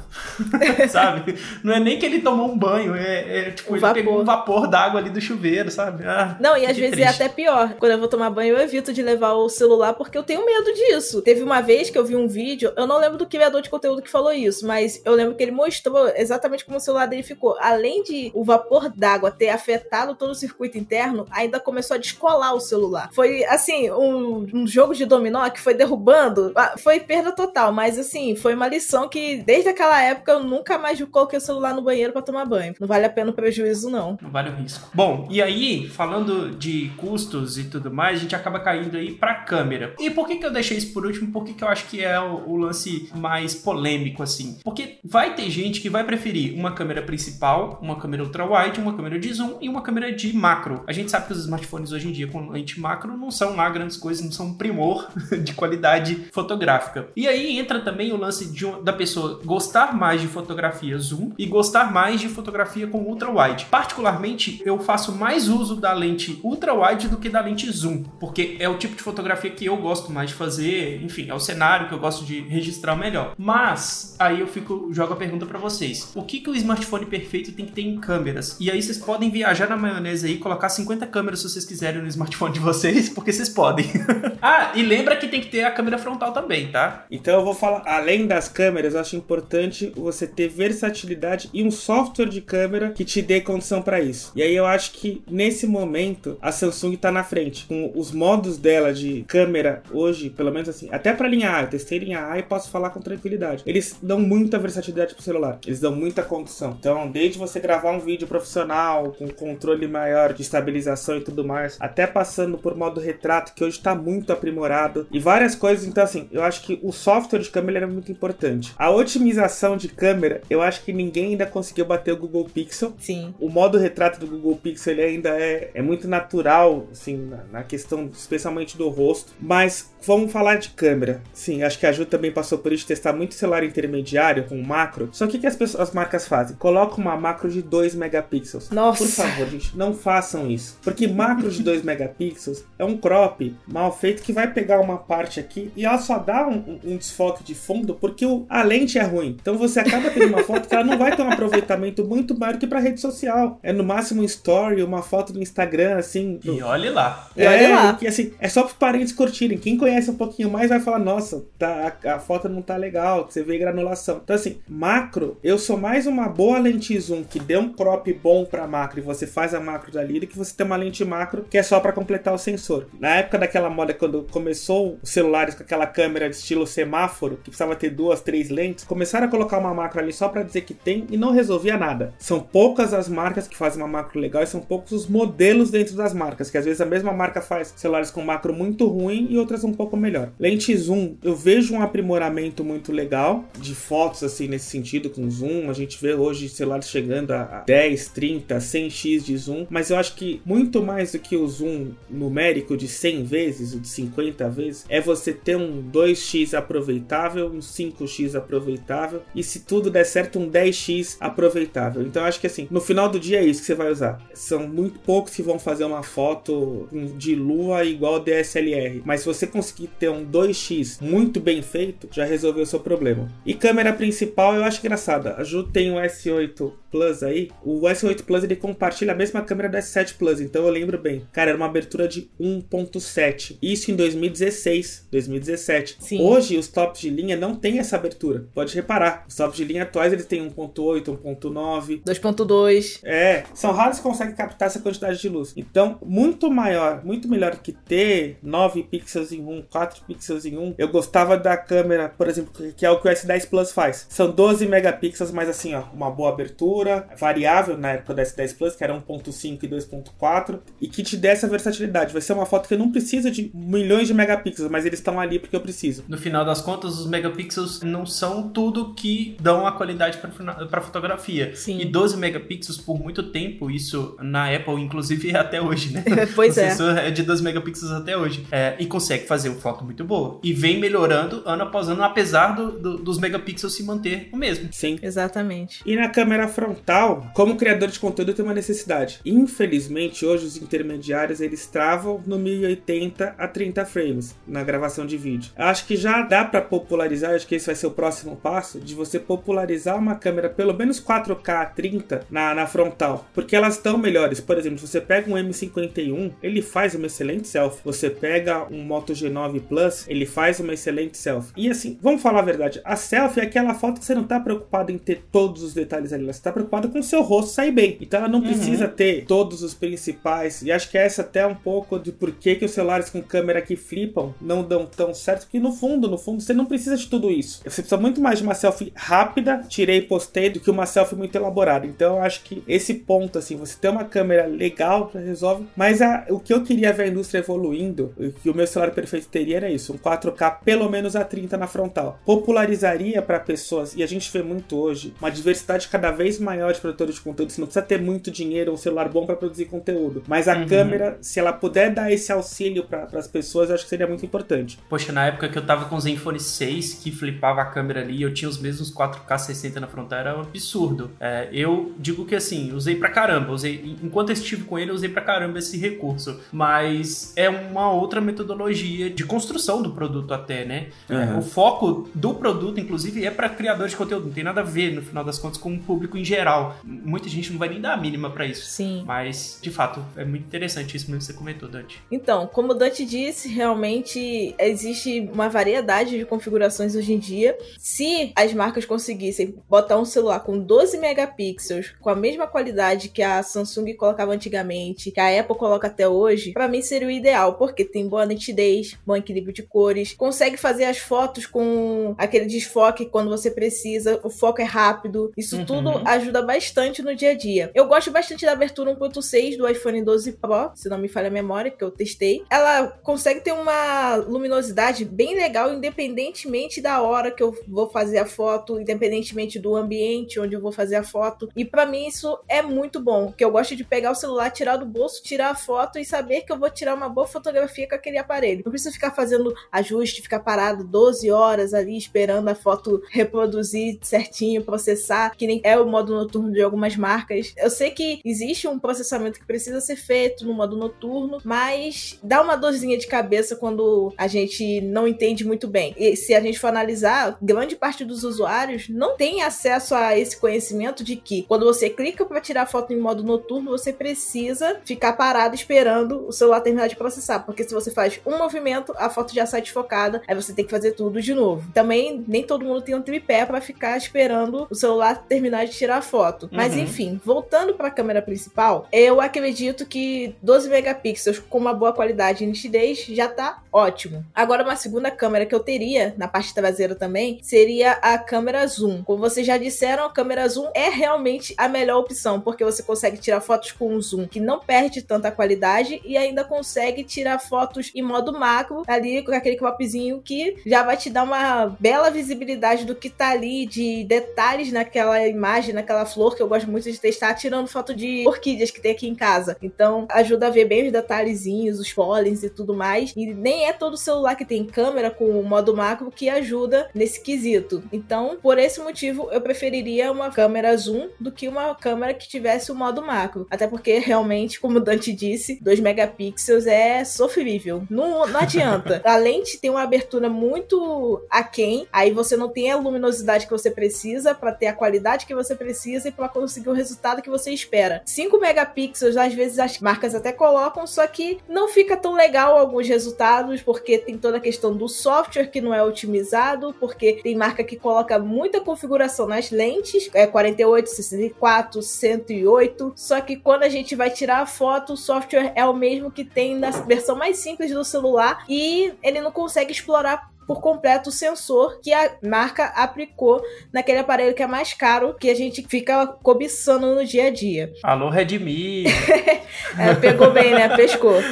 A: <laughs> sabe? Não é nem que ele tomou um banho, é, é tipo, o ele vapor. pegou um vapor d'água ali do chuveiro, sabe?
C: Ah, não, e às vezes é triste. é até pior. Quando eu vou tomar banho, eu evito de levar o celular porque eu tenho medo disso. Teve uma vez que eu vi um vídeo, eu não lembro do criador de conteúdo que falou isso, mas eu lembro que ele mostrou exatamente como o celular dele ficou. Além de o vapor d'água ter afetado todo o circuito interno, ainda começou a descolar o celular. Foi assim, um, um jogo de dominó que foi derrubando. Ah, foi perda total, mas assim, foi uma lição que desde aquela época eu nunca mais coloquei o celular no banheiro para tomar banho. Não vale a pena o prejuízo, não.
A: Não vale o risco. Bom, e aí, falando de custos e tudo mais, a gente acaba caindo aí pra câmera. E por que, que eu deixei isso por último? Por que, que eu acho que é o, o lance mais polêmico, assim? Porque vai ter gente que vai preferir uma câmera principal, uma câmera ultra-wide, uma câmera de zoom e uma câmera de macro. A gente sabe que os smartphones hoje em dia com lente macro não são lá grandes coisas, não são um primor <laughs> de qualidade fotográfica. E aí entra também o lance de, da pessoa gostar mais de fotografia zoom e gostar mais de fotografia com ultra-wide. Particularmente, eu faço mais uso da lente ultra-wide do que da lente zoom, porque é o tipo de fotografia que eu gosto mais de fazer, enfim, é o cenário que eu gosto de registrar melhor. Mas aí eu fico jogo a pergunta para vocês. O que que o smartphone perfeito tem que ter em câmeras? E aí vocês podem viajar na maionese aí, colocar 50 câmeras se vocês quiserem no smartphone de vocês, <laughs> porque vocês podem. <laughs> ah, e lembra que tem que ter a câmera frontal também, tá?
B: Então eu vou falar, além das câmeras, eu acho importante você ter versatilidade e um software de câmera que te dê condição para isso. E aí eu acho que nesse momento a Samsung tá na frente com os modos dela de câmera hoje, pelo menos assim, até para linha A, eu testei linha A e posso falar com tranquilidade. Eles dão muita versatilidade pro celular. Eles dão muita condição. Então, desde você gravar um vídeo profissional com controle maior de estabilização e tudo mais, até passando por modo retrato que hoje está muito aprimorado e várias coisas. Então, assim, eu acho que o software de câmera é muito importante. A otimização de câmera, eu acho que ninguém ainda conseguiu bater o Google Pixel.
C: Sim.
B: O modo retrato do Google Pixel ele ainda é, é muito natural, assim, na, na questão especialmente do rosto. Mas vamos falar de câmera. Sim, acho que a Ju também passou por isso, testar muito celular intermediário com macro. Só que o que as, pessoas, as marcas fazem? Colocam uma macro de 2 megapixels.
C: Nossa.
B: Por favor, gente, não façam isso. Porque macro de 2 <laughs> megapixels é um crop mal feito que vai pegar uma parte aqui e ela só dá um, um desfoque de fundo porque o, a lente é ruim. Então você acaba tendo uma foto que ela não vai ter um aproveitamento muito maior que para rede social. É no máximo um story, uma foto no Instagram, assim.
A: E olhe lá.
C: É, olhe lá.
B: Que, assim, é só para parentes curtirem. Quem conhece um pouquinho mais vai falar, nossa, tá, a, a foto não tá legal, você vê granulação. Então assim, macro, eu sou mais uma boa lente zoom que dê um crop bom para macro e você faz a macro dali do que você ter uma lente macro que é só para completar o sensor. Na época daquela moda quando começou os celulares com aquela câmera de estilo semáforo, que precisava ter duas, três lentes, começaram a colocar uma macro ali só para dizer que tem e não resolvia nada. São poucas as marcas que fazem uma macro legal e são poucos os modelos dentro das marcas, que às vezes a mesma marca faz celulares com macro muito ruim e outras um pouco melhor. Lente zoom, eu vejo um aprimoramento muito legal de fotos assim nesse sentido com zoom. A gente vê hoje celulares chegando a 10, 30, 100x de zoom, mas eu acho que muito mais do que o zoom numérico de 100 vezes, ou de 50 vezes, é você ter um 2x aproveitável, um 5x aproveitável e se tudo der certo, um 10x aproveitável. Então acho que assim, no final do dia é isso que você vai usar. São muito poucos que vão fazer uma foto de lua igual DSLR, mas se você conseguir ter um 2x muito bem feito, já resolveu o seu problema. E câmera principal eu acho engraçada. A Ju tem o S8 Plus aí. O S8 Plus ele compartilha a mesma câmera do S7 Plus, então eu lembro bem. Cara, era uma abertura de 1.7. Isso em 2016, 2017.
C: Sim.
B: Hoje os tops de linha não tem essa abertura. Pode reparar. Os tops de linha atuais eles têm 1.8, 1.9,
C: 2.2.
B: É, são raros que conseguem captar essa quantidade de luz. Então, muito maior, muito melhor que ter 9 pixels em 1, 4 pixels em 1. Eu gostava da câmera, por exemplo, que é o que o S10 Plus faz. São 12 megapixels, mas assim, ó, uma boa abertura, variável na época do S10 Plus, que era 1.5 e 2.4, e que te dê essa versatilidade. Vai ser uma foto que não precisa de milhões de megapixels, mas eles estão ali porque eu preciso.
A: No final das contas, os megapixels não são tudo que dão a qualidade para fotografia.
C: Sim.
A: E 12 megapixels por muito tempo, isso na Apple, inclusive, é até hoje, né? <laughs>
C: pois
A: o
C: é.
A: sensor é de 12 megapixels até hoje. É, e consegue fazer uma foto muito boa. E vem melhorando ano após ano, apesar do, do, dos megapixels se manter o mesmo.
B: Sim.
C: Exatamente.
B: E na câmera frontal, como criador de conteúdo, tem uma necessidade. Infelizmente, hoje os intermediários eles travam no 1080 a 30 frames na gravação de vídeo. Acho que já dá para popularizar, acho que esse vai ser o próximo passo, de você popularizar uma câmera pelo menos 4K a 30 na, na frontal, porque elas estão melhores. Por exemplo, se você pega um M51, ele faz uma excelente selfie. Você pega um Moto G9 Plus, ele faz uma excelente selfie. E assim, vamos falar a verdade, a selfie é aquela foto que você não tá preocupado em ter todos os detalhes ali, você tá preocupado com o seu rosto sair bem. Então ela não uhum. precisa ter todos os principais. E acho que essa até é um pouco de por que, que os celulares com câmera que flipam não dão tão certo, porque no fundo, no fundo, você não precisa de tudo isso. Você precisa muito mais de uma selfie rápida, tirei e postei, do que uma selfie muito elaborada. Então eu acho que esse ponto, assim, você ter uma câmera legal, resolve. Mas a, o que eu queria ver a indústria evoluindo, que o meu celular perfeito teria era isso: um 4K pelo menos a 30 na frontal. Popularizaria para pessoas, e a gente vê muito hoje, uma diversidade cada vez maior de produtores de conteúdo. Você não precisa ter muito dinheiro ou um celular bom para produzir conteúdo. Mas a uhum. câmera, se ela puder dar esse auxílio para as pessoas, eu acho que seria muito importante.
A: Poxa, na época que eu tava com o Zenfone 6, que flipava a câmera ali, eu tinha os mesmos 4K 60 na frontal, era um absurdo. É, eu digo que assim, usei pra caramba, usei, enquanto eu estive com ele, eu usei pra caramba esse recurso. Mas é uma outra metodologia de construção do produto até, né? Uhum. É, o foco do produto, inclusive, é para criadores de conteúdo, não tem nada a ver, no final das contas, com o público em geral. Muita gente não vai nem dar a mínima para isso.
C: Sim.
A: Mas, de fato, é muito interessante isso mesmo que você comentou, Dante.
C: Então, como o Dante disse, realmente existe uma variedade de configurações hoje em dia. Se as marcas conseguissem botar um celular com 12 megapixels, com a mesma qualidade que a Samsung colocava antigamente, que a Apple coloca até hoje, para mim seria o ideal, porque tem boa nitidez, bom equilíbrio de cores, consegue fazer as fotos com aquele desfoque quando você precisa, o foco é rápido. Isso uhum. tudo ajuda bastante no dia a dia. Eu gosto bastante da abertura 1.6 do iPhone 12 Pro, se não me falha a memória, que eu testei. Ela consegue ter uma luminosidade bem legal, independentemente da hora que eu vou fazer a foto, independentemente do ambiente onde eu vou fazer a foto. E para mim isso é muito bom, que eu gosto de pegar o celular, tirar do bolso, tirar a foto e saber que eu vou tirar uma boa fotografia com aquele aparelho. Não precisa ficar fazendo ajuste, ficar parado 12 horas ali esperando a foto reproduzir certinho, processar, que nem é o modo noturno de algumas marcas. Eu sei que existe um processamento que precisa ser feito no modo noturno, mas dá uma dorzinha de cabeça quando a gente não entende muito bem. E se a gente for analisar, grande parte dos usuários não tem acesso a esse conhecimento de que quando você clica para tirar foto em modo noturno, você precisa ficar parado esperando o celular terminar de processar, porque se você faz um movimento, a foto já sai desfocada, aí você tem que fazer tudo de novo. Também nem todo mundo tem um tripé para ficar esperando o celular terminar de tirar a foto. Mas uhum. enfim, voltando para a câmera principal, eu acredito que 12 megapixels com uma boa qualidade e nitidez já tá ótimo. Agora uma segunda câmera que eu teria na parte traseira também seria a câmera zoom. Como vocês já disseram, a câmera zoom é realmente a melhor opção, porque você consegue tirar fotos com um zoom que não perde tanta qualidade e ainda consegue tirar fotos em modo macro ali com aquele cropzinho que já vai te dar uma bela visibilidade do que tá ali de detalhes naquela imagem, naquela flor que eu gosto muito de testar, tirando foto de orquídeas que tem aqui em casa. Então ajuda a ver bem os detalhezinhos, os pólenes e tudo mais. E nem é todo celular que tem câmera com o modo macro que ajuda nesse quesito. Então, por esse motivo, eu preferiria uma câmera zoom do que uma câmera que tivesse o modo macro. Até porque realmente, como o Dante disse, 2 megapixels é sofrível. Não, não adianta. A lente tem uma abertura muito aquém, aí você não tem a luminosidade que você precisa para ter a qualidade que você precisa e para conseguir o resultado que você espera. 5 megapixels, às vezes as marcas até colocam, só que não fica tão legal alguns resultados, porque tem toda a questão do software que não é otimizado, porque tem marca que coloca muita configuração nas lentes, é 48, 64, 108, só que quando a gente vai tirar a foto, o software é o mesmo que tem na versão mais simples do celular e ele não consegue explorar por completo o sensor que a marca aplicou naquele aparelho que é mais caro, que a gente fica cobiçando no dia a dia. <laughs>
A: Alô, Redmi! <laughs>
C: é, pegou bem, né? Pescou. <laughs>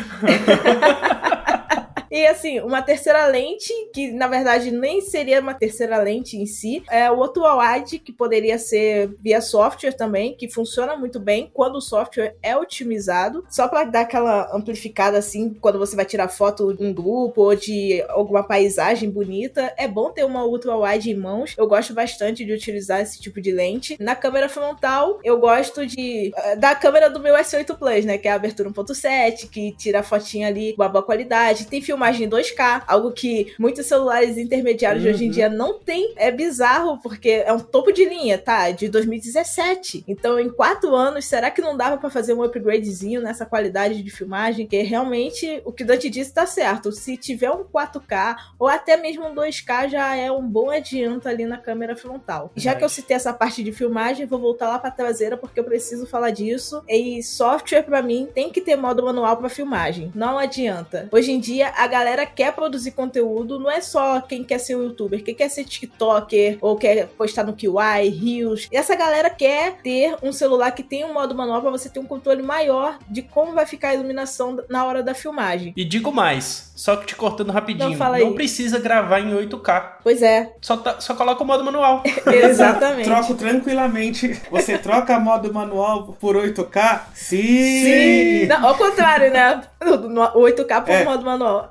C: e assim, uma terceira lente, que na verdade nem seria uma terceira lente em si, é o outro wide, que poderia ser via software também, que funciona muito bem quando o software é otimizado, só para dar aquela amplificada assim, quando você vai tirar foto de um grupo ou de alguma paisagem bonita, é bom ter uma ultra wide em mãos. Eu gosto bastante de utilizar esse tipo de lente. Na câmera frontal, eu gosto de eh, da câmera do meu S8 Plus, né, que é a abertura 1.7, que tira a fotinha ali com uma boa qualidade. Tem filmagem em 2K, algo que muitos celulares intermediários uhum. de hoje em uhum. dia não tem. É bizarro porque é um topo de linha, tá? De 2017. Então, em quatro anos, será que não dava para fazer um upgradezinho nessa qualidade de filmagem? Que realmente o que Dante disse tá certo. Se tiver um 4K ou até mesmo um 2K, já é um bom adianto ali na câmera frontal. Já que eu citei essa parte de filmagem, vou voltar lá pra traseira porque eu preciso falar disso. E software, para mim, tem que ter modo manual para filmagem. Não adianta. Hoje em dia, a galera quer produzir conteúdo, não é só quem quer ser um youtuber, quem quer ser TikToker ou quer postar no QI, Rios. E essa galera quer ter um celular que tem um modo manual para você ter um controle maior de como vai ficar a iluminação na hora da filmagem.
A: E digo mais, só que te cortando rapidinho, não, não precisa gravar em 8K.
C: Pois é.
A: Só, tá, só coloca o modo manual. <laughs> <laughs>
C: Exatamente.
B: Troco tranquilamente. Você troca modo manual por 8K? Sim!
C: Sim! Não, ao contrário, né? 8K por é. modo manual.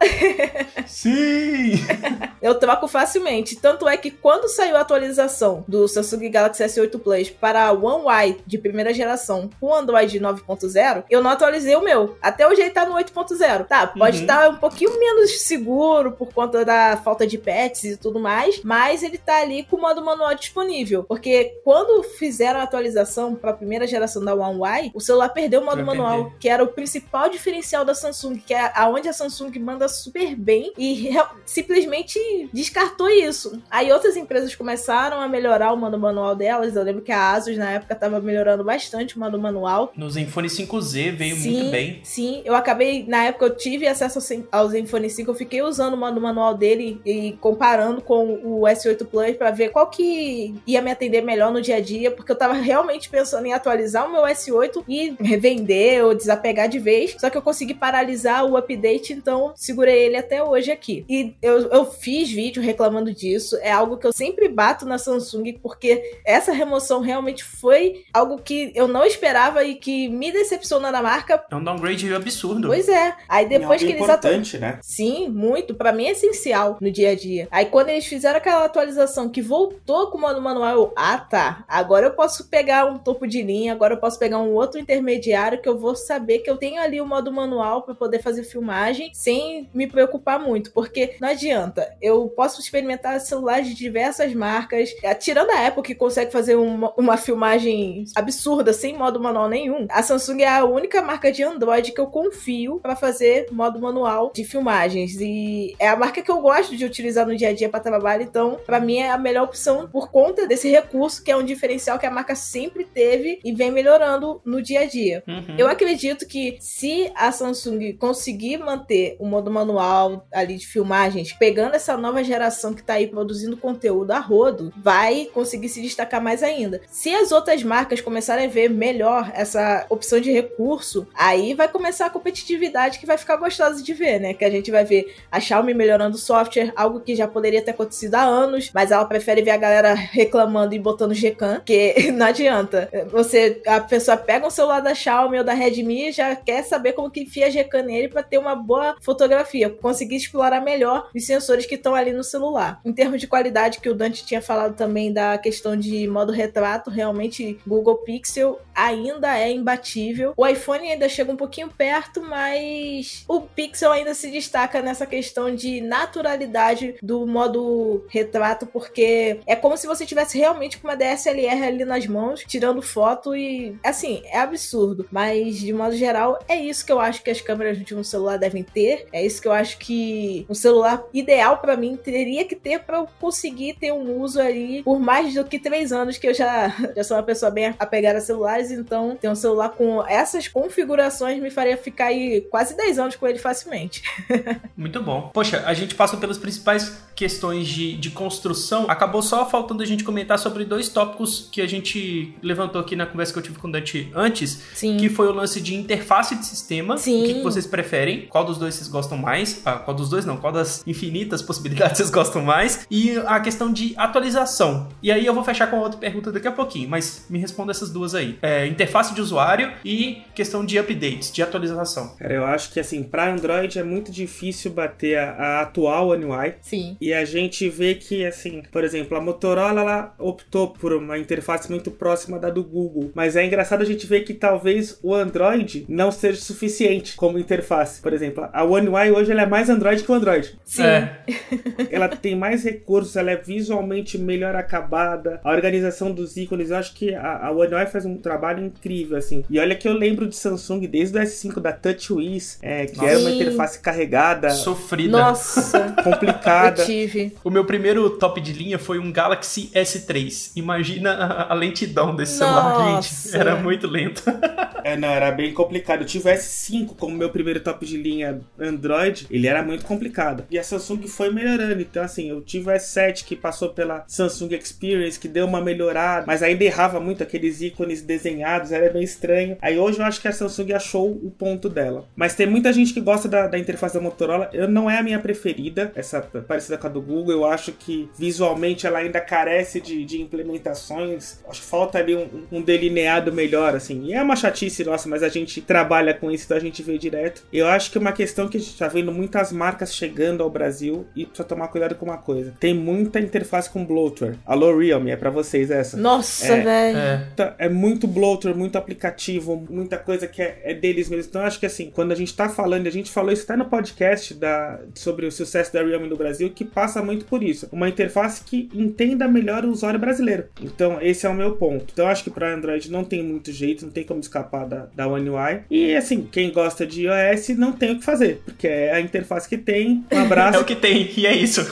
A: Sim! <laughs>
C: Eu troco facilmente. Tanto é que quando saiu a atualização do Samsung Galaxy S8 Plus para One UI de primeira geração com Android 9.0, eu não atualizei o meu. Até hoje ele tá no 8.0. Tá, pode uhum. estar uhum. um pouquinho menos seguro por conta da falta de patches e tudo mais, mas ele tá ali com o modo manual disponível. Porque quando fizeram a atualização para a primeira geração da One UI, o celular perdeu o modo manual, que era o principal diferencial da Samsung, que é aonde a Samsung manda super bem e simplesmente descartou isso. Aí outras empresas começaram a melhorar o modo manual delas. Eu lembro que a Asus na época estava melhorando bastante o modo manual.
A: No Zenfone 5Z veio sim, muito bem.
C: Sim, eu acabei, na época eu tive acesso ao Zenfone 5, eu fiquei usando o modo manual dele e comparando com o S8 Plus para ver qual que ia me atender melhor no dia a dia, porque eu tava realmente pensando em atualizar o meu S8 e revender ou desapegar de vez. Só que eu consegui paralisar o update, então segurei ele até hoje aqui. E eu, eu fiz vídeo reclamando disso, é algo que eu sempre bato na Samsung, porque essa remoção realmente foi algo que eu não esperava e que me decepciona na marca.
A: É um downgrade absurdo.
C: Pois é. Aí depois
B: é
C: que eles
B: importante, né?
C: Sim, muito. Para mim é essencial no dia a dia. Aí quando eles fizeram aquela atualização que voltou com o modo manual, eu, ah tá, agora eu posso pegar um topo de linha, agora eu posso pegar um outro intermediário que eu vou saber que eu tenho ali o modo manual para poder fazer filmagem sem me preocupar muito, porque não adianta. Eu posso experimentar celulares de diversas marcas, tirando a Apple que consegue fazer uma, uma filmagem absurda sem modo manual nenhum. A Samsung é a única marca de Android que eu confio para fazer modo manual de filmagens e é a marca que eu gosto de utilizar no dia a dia para trabalho, então para mim é a melhor opção por conta desse recurso que é um diferencial que a marca sempre teve e vem melhorando no dia a dia. Uhum. Eu acredito que se a Samsung conseguir manter o modo manual ali de filmagens, pegando essa nova geração que tá aí produzindo conteúdo a rodo, vai conseguir se destacar mais ainda. Se as outras marcas começarem a ver melhor essa opção de recurso, aí vai começar a competitividade que vai ficar gostosa de ver, né? Que a gente vai ver a Xiaomi melhorando o software, algo que já poderia ter acontecido há anos, mas ela prefere ver a galera reclamando e botando Gcam, que <laughs> não adianta. Você, a pessoa pega um celular da Xiaomi ou da Redmi e já quer saber como que enfia Gcam nele para ter uma boa fotografia, conseguir explorar melhor os sensores que estão ali no celular. Em termos de qualidade, que o Dante tinha falado também da questão de modo retrato, realmente Google Pixel ainda é imbatível. O iPhone ainda chega um pouquinho perto, mas o Pixel ainda se destaca nessa questão de naturalidade do modo retrato, porque é como se você tivesse realmente com uma DSLR ali nas mãos, tirando foto e assim, é absurdo, mas de modo geral é isso que eu acho que as câmeras de um celular devem ter, é isso que eu acho que um celular ideal para mim teria que ter para eu conseguir ter um uso ali por mais do que três anos que eu já, <laughs> já sou uma pessoa bem apegada a celulares, então ter um celular com essas configurações me faria ficar aí quase 10 anos com ele facilmente. <laughs>
A: Muito bom. Poxa, a gente passa pelos principais questões de, de construção, acabou só faltando a gente comentar sobre dois tópicos que a gente levantou aqui na conversa que eu tive com o Dante antes,
C: Sim.
A: que foi o lance de interface de sistema.
C: Sim.
A: O que, que vocês preferem? Qual dos dois vocês gostam mais? Ah, qual dos dois não? Qual das infinitas possibilidades vocês gostam mais? E a questão de atualização. E aí eu vou fechar com outra pergunta daqui a pouquinho, mas me responda essas duas aí. É, interface de usuário e questão de updates, de atualização.
B: Cara, eu acho que assim, para Android é muito difícil bater a, a atual UI.
C: Sim.
B: E a gente vê que, assim, por exemplo, a Motorola ela optou por uma interface muito próxima da do Google. Mas é engraçado a gente ver que talvez o Android não seja suficiente como interface. Por exemplo, a One UI hoje ela é mais Android que o Android.
C: Sim.
A: É. <laughs>
B: ela tem mais recursos, ela é visualmente melhor acabada. A organização dos ícones, eu acho que a, a One UI faz um trabalho incrível, assim. E olha que eu lembro de Samsung desde o S5 da TouchWiz, é, que era uma interface carregada,
A: Sofrida.
C: Nossa,
B: complicada.
C: Tive.
A: O meu primeiro top de linha foi um Galaxy S3. Imagina a, a lentidão desse celular,
C: Nossa.
A: gente. Era muito lento. <laughs>
B: É, não, era bem complicado. Eu tive o S5 como meu primeiro top de linha Android, ele era muito complicado. E a Samsung foi melhorando. Então, assim, eu tive o S7 que passou pela Samsung Experience, que deu uma melhorada, mas ainda errava muito aqueles ícones desenhados, era bem estranho. Aí hoje eu acho que a Samsung achou o ponto dela. Mas tem muita gente que gosta da, da interface da Motorola. Eu não é a minha preferida, essa parecida com do Google. Eu acho que visualmente ela ainda carece de, de implementações. Acho que falta ali um, um delineado melhor, assim. E é uma chatice nossa, mas a gente trabalha com isso, então a gente vê direto. Eu acho que é uma questão que a gente tá vendo muitas marcas chegando ao Brasil e precisa tomar cuidado com uma coisa. Tem muita interface com bloatware. Alô, Realme, é pra vocês essa.
C: Nossa,
B: É.
C: velho.
A: É.
B: Muita- é muito bloatware, muito aplicativo, muita coisa que é, é deles mesmos. Então, eu acho que assim, quando a gente tá falando, a gente falou isso até no podcast da, sobre o sucesso da Realme no Brasil, que passa muito por isso. Uma interface que entenda melhor o usuário brasileiro. Então, esse é o meu ponto. Então, eu acho que para Android não tem muito jeito, não tem como escapar da, da One UI. E assim, quem gosta de iOS não tem o que fazer, porque é a interface que tem. Um <laughs>
A: É
B: abraço.
A: o que tem, e é isso.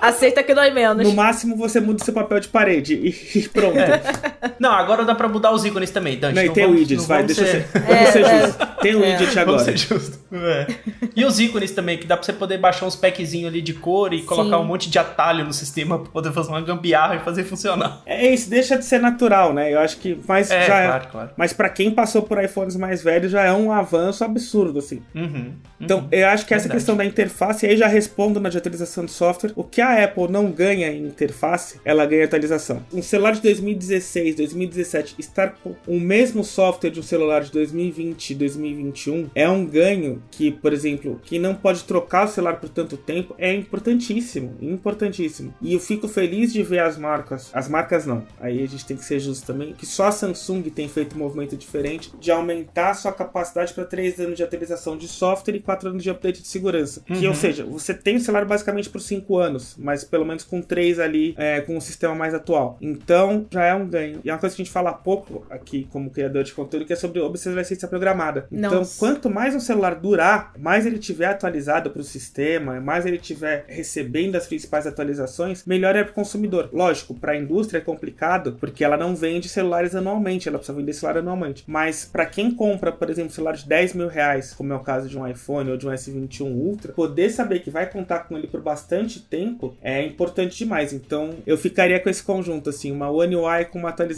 C: Aceita que dói menos.
B: No máximo, você muda o seu papel de parede e, e pronto.
A: Não, agora dá pra mudar os ícones também, Dante.
B: Não, e tem o
A: vamos-
B: widgets,
A: não
B: vai,
A: vamos
B: deixa eu
A: ser-
B: ser. Vamos ser
C: É,
B: justos. Tem o
C: é.
B: widget
A: Vamos
B: agora.
A: ser justo. É. E os ícones também, que dá pra você poder baixar uns packzinhos ali de cor e colocar
C: Sim.
A: um monte de atalho no sistema pra poder fazer uma gambiarra e fazer funcionar.
B: É isso, deixa de ser natural, né? Eu acho que. Mas
A: É,
B: já
A: claro, claro.
B: Mas pra quem passou por iPhones mais velhos já é um avanço absurdo, assim.
A: Uhum.
B: Então, eu acho que essa
A: Verdade.
B: questão da interface, aí já respondo na de atualização de software. O que a Apple não ganha em interface, ela ganha em atualização. Um celular de 2016, 2017 estar com o mesmo software de um celular de 2020, 2021 é um ganho que, por exemplo, quem não pode trocar o celular por tanto tempo é importantíssimo, importantíssimo. E eu fico feliz de ver as marcas, as marcas não, aí a gente tem que ser justo também, que só a Samsung tem feito um movimento diferente de aumentar a sua capacidade para 3 anos de atualização de software e 4 anos de update de segurança. Que, ou seja, você tem o celular basicamente por 5 anos, mas pelo menos com 3 ali, é, com um sistema mais atual. Então, já é um ganho. E é uma coisa que a gente fala pouco aqui como criador de conteúdo, que é sobre obsolescência programada. Então,
C: Nossa.
B: quanto mais um celular durar, mais ele tiver atualizado para o sistema, mais ele tiver recebendo as principais atualizações, melhor é para o consumidor. Lógico, para a indústria é complicado, porque ela não vende celulares anualmente, ela precisa vender celular anualmente. Mas para quem compra, por exemplo, um celular de 10 mil reais, como é o caso de um iPhone ou de um S21 Ultra, poder saber que vai contar com ele por bastante tempo é importante demais. Então, eu ficaria com esse conjunto, assim, uma One UI com uma atualização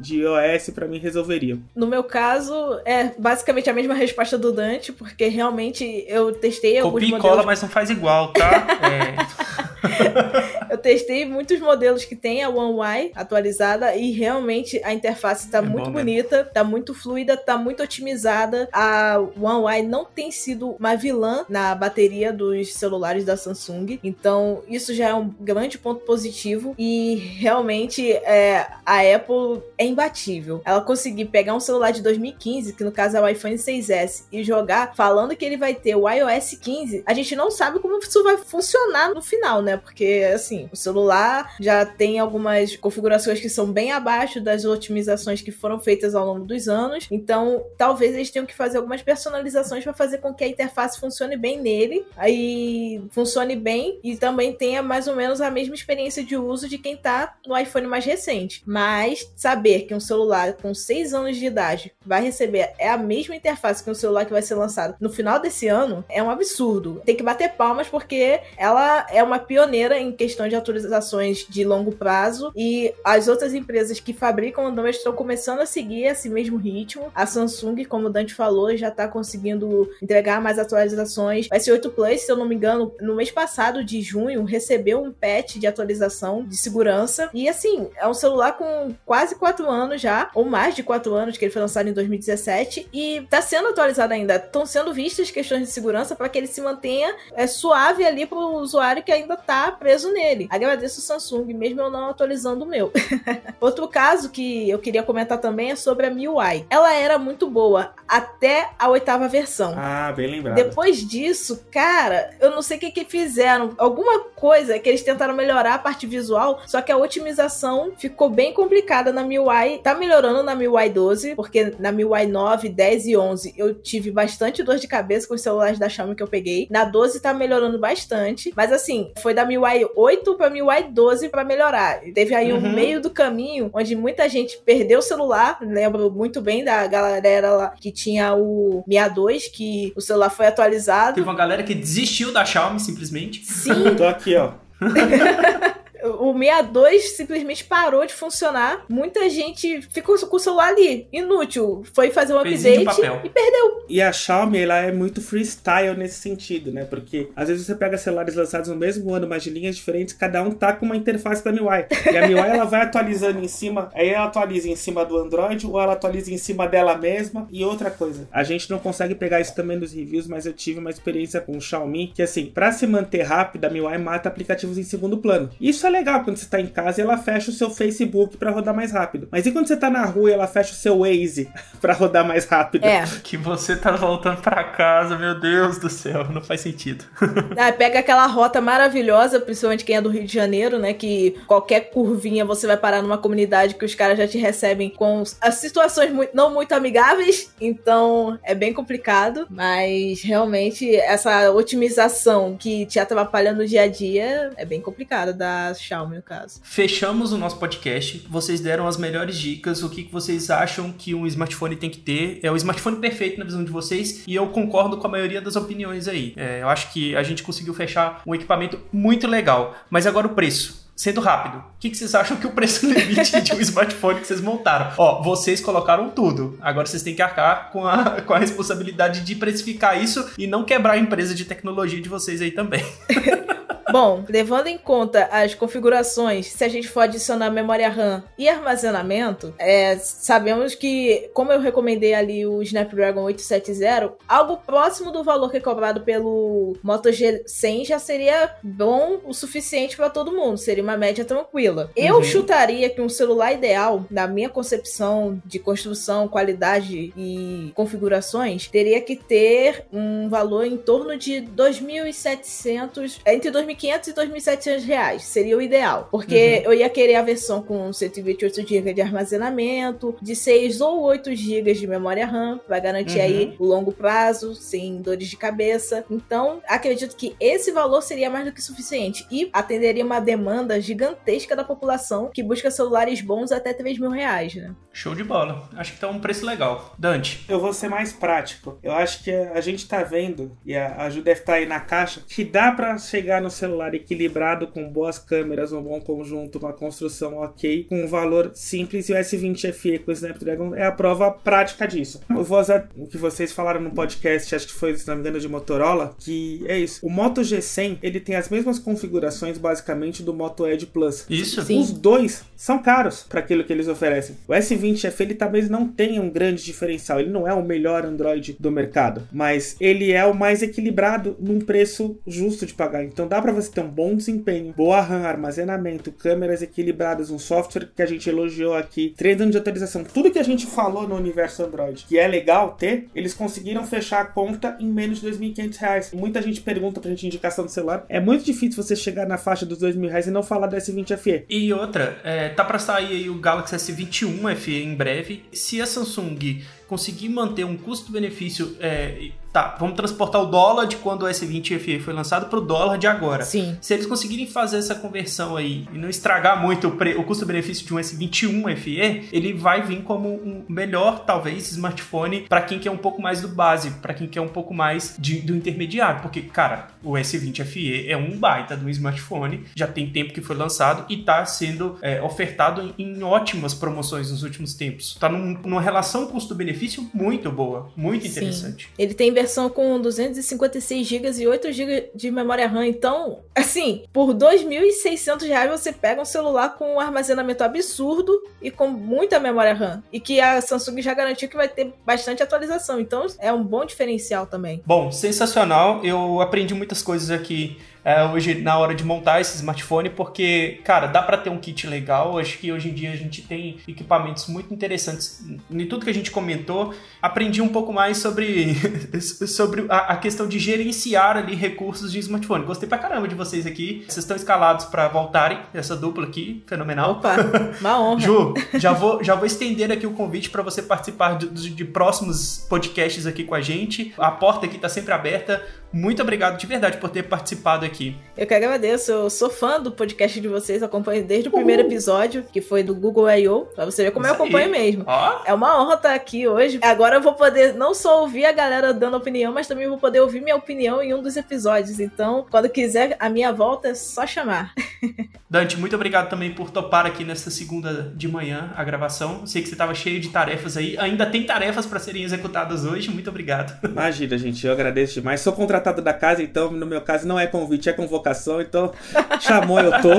B: de iOS para mim resolveria.
C: No meu caso, é basicamente a mesma resposta do Dante, porque realmente eu testei alguns
A: Copia e
C: modelos.
A: cola, mas não faz igual, tá? <laughs> É. <laughs>
C: Eu testei muitos modelos que tem a One UI atualizada e realmente a interface tá
A: É bom
C: muito
A: mesmo.
C: bonita, tá muito fluida, tá muito otimizada. A One UI não tem sido uma vilã na bateria dos celulares da Samsung, então isso já é um grande ponto positivo e realmente é, a Apple é imbatível. Ela conseguir pegar um celular de 2015, que no caso é o iPhone 6S, e jogar falando que ele vai ter o iOS 15, a gente não sabe como isso vai funcionar no final, né? Porque, assim, assim, o celular já tem algumas configurações que são bem abaixo das otimizações que foram feitas ao longo dos anos. Então, talvez eles tenham que fazer algumas personalizações para fazer com que a interface funcione bem nele, aí funcione bem e também tenha mais ou menos a mesma experiência de uso de quem tá no iPhone mais recente. Mas saber que um celular com 6 anos de idade vai receber é a mesma interface que um celular que vai ser lançado no final desse ano é um absurdo. Tem que bater palmas porque ela é uma pioneira em questão de atualizações de longo prazo e as outras empresas que fabricam Android estão começando a seguir esse mesmo ritmo. A Samsung, como o Dante falou, já está conseguindo entregar mais atualizações. O S8 Plus, se eu não me engano, no mês passado de junho, recebeu um patch de atualização de segurança. E assim, é um celular com quase 4 anos já, ou mais de 4 anos, que ele foi lançado em 2017, e está sendo atualizado ainda. Estão sendo vistas questões de segurança para que ele se mantenha é, suave ali para o usuário que ainda está preso nele. Agradeço o Samsung, mesmo eu não atualizando o meu. <laughs> Outro caso que eu queria comentar também é sobre a MIUI. Ela era muito boa até a oitava versão.
B: Ah, bem lembrado.
C: Depois disso, cara, eu não sei o que que fizeram. Alguma coisa que eles tentaram melhorar a parte visual, só que a otimização ficou bem complicada na MIUI. Tá melhorando na MIUI 12, porque na MIUI 9, 10 e 11 eu tive bastante dor de cabeça com os celulares da Xiaomi que eu peguei. Na 12 tá melhorando bastante, mas assim, foi da MIUI 8 pra MIUI 12 para melhorar. Teve aí uhum. um meio do caminho onde muita gente perdeu o celular, lembro muito bem da galera lá que tinha o Mi A2, que o celular foi atualizado.
A: Teve uma galera que desistiu da Xiaomi simplesmente.
C: Sim.
B: Tô aqui, ó. <laughs>
C: o 62 simplesmente parou de funcionar. Muita gente ficou com o celular ali, inútil. Foi fazer um update e perdeu.
B: E a Xiaomi, ela é muito freestyle nesse sentido, né? Porque às vezes você pega celulares lançados no mesmo ano, mas de linhas diferentes, cada um tá com uma interface da MIUI. E a MIUI, ela vai atualizando em cima, aí ela atualiza em cima do Android, ou ela atualiza em cima dela mesma. E outra coisa, a gente não consegue pegar isso também nos reviews, mas eu tive uma experiência com o Xiaomi, que assim, para se manter rápida, a MIUI mata aplicativos em segundo plano. Isso é legal quando você está em casa e ela fecha o seu Facebook para rodar mais rápido. Mas e quando você está na rua e ela fecha o seu Waze <laughs> para rodar mais rápido?
A: É. Que você tá voltando para casa, meu Deus do céu, não faz sentido. <laughs>
C: ah, pega aquela rota maravilhosa, principalmente quem é do Rio de Janeiro, né? Que qualquer curvinha você vai parar numa comunidade que os caras já te recebem com as situações muito, não muito amigáveis. Então é bem complicado. Mas realmente essa otimização que te atrapalha no dia a dia é bem complicada da Xiaomi no caso.
A: Fechamos o nosso podcast. Vocês deram as melhores dicas. O que, vocês acham que um smartphone tem que ter? É o smartphone perfeito na visão de vocês. E eu concordo com a maioria das opiniões aí. É, eu acho que a gente conseguiu fechar um equipamento muito legal. Mas agora o preço sendo rápido, o que, que, vocês acham que o preço <laughs> limite de um smartphone que vocês montaram? Ó, vocês colocaram tudo. Agora vocês têm que arcar com a, <laughs> com a responsabilidade de precificar isso e não quebrar a empresa de tecnologia de vocês aí também. <laughs>
C: Bom, levando em conta as configurações, se a gente for adicionar memória RAM e armazenamento, é, sabemos que, como eu recomendei ali o Snapdragon 870, algo próximo do valor que é cobrado pelo Moto G100 já seria bom o suficiente para todo mundo, seria uma média tranquila. Eu uhum. chutaria que um celular ideal, na minha concepção de construção, qualidade e configurações, teria que ter um valor em torno de 2.700, entre 2.500 2.500 e 2.700 reais. Seria o ideal. Porque uhum. eu ia querer a versão com 128 GB de armazenamento, de 6 ou 8 GB de memória RAM, vai garantir uhum. aí o longo prazo, sem dores de cabeça. Então, acredito que esse valor seria mais do que suficiente e atenderia uma demanda gigantesca da população que busca celulares bons até 3 mil reais, né?
A: Show de bola. Acho que tá um preço legal. Dante.
B: Eu vou ser mais prático. Eu acho que a gente tá vendo, e a Ju deve estar tá aí na caixa, que dá para chegar no celular celular equilibrado, com boas câmeras, um bom conjunto, uma construção ok, com um valor simples e o S20 FE com o Snapdragon é a prova prática disso. Eu vou usar o que vocês falaram no podcast, acho que foi, se não me engano, de Motorola, que é isso. O Moto G100, ele tem as mesmas configurações, basicamente, do Moto Edge Plus.
A: Isso.
B: Sim. Os dois são caros para aquilo que eles oferecem. O S20 FE, ele talvez não tenha um grande diferencial, ele não é o melhor Android do mercado, mas ele é o mais equilibrado num preço justo de pagar. Então dá para você ter um bom desempenho, boa RAM, armazenamento, câmeras equilibradas, um software que a gente elogiou aqui, três anos de atualização, tudo que a gente falou no universo Android, que é legal ter, eles conseguiram fechar a conta em menos de R$ 2.500. Muita gente pergunta pra gente indicação do celular. É muito difícil você chegar na faixa dos R$ 2.000 e não falar do S20 FE.
A: E outra, é, tá para sair o Galaxy S21 FE em breve. Se a Samsung conseguir manter um custo-benefício é, Tá, vamos transportar o dólar de quando o S20 FE foi lançado para o dólar de agora.
C: Sim.
A: Se eles conseguirem fazer essa conversão aí e não estragar muito o, o custo-benefício de um S21 FE, ele vai vir como um melhor, talvez, smartphone para quem quer um pouco mais do básico, para quem quer um pouco mais de, do intermediário. Porque, cara, o S20 FE é um baita de um smartphone, já tem tempo que foi lançado e está sendo é, ofertado em, em, ótimas promoções nos últimos tempos. Está num, numa relação custo-benefício muito boa, muito interessante. Sim.
C: Ele tem versão com 256 GB e 8 GB de memória RAM. Então, assim, por R$ 2.600 você pega um celular com um armazenamento absurdo e com muita memória RAM. E que a Samsung já garantiu que vai ter bastante atualização. Então, é um bom diferencial também.
A: Bom, sensacional. Eu aprendi muitas coisas aqui é, hoje na hora de montar esse smartphone, porque, cara, dá para ter um kit legal. Acho que hoje em dia a gente tem equipamentos muito interessantes. Em tudo que a gente comentou, aprendi um pouco mais sobre, <laughs> sobre a, a, questão de gerenciar ali recursos de smartphone. Gostei pra caramba de vocês aqui. Vocês estão escalados para voltarem, essa dupla aqui, fenomenal.
C: Opa, uma <laughs> honra.
A: Ju, já vou, já vou estender aqui o convite para você participar de, de, de próximos podcasts aqui com a gente. A porta aqui tá sempre aberta. Muito obrigado de verdade por ter participado aqui.
C: Eu que agradeço. Eu sou fã do podcast de vocês, acompanho desde o primeiro episódio, que foi do Google I.O. Pra você ver como Isso eu acompanho aí. mesmo.
A: Ó.
C: É uma honra estar aqui hoje. Agora eu vou poder não só ouvir a galera dando opinião, mas também vou poder ouvir minha opinião em um dos episódios. Então, quando quiser a minha volta, é só chamar. <laughs>
A: Dante, muito obrigado também por topar aqui nesta segunda de manhã a gravação. Sei que você estava cheio de tarefas aí. Ainda tem tarefas para serem executadas hoje. Muito obrigado.
B: Imagina, gente. Eu agradeço demais. Sou contratado da casa, então no meu caso não é convite, é convocação. Então, chamou, eu tô.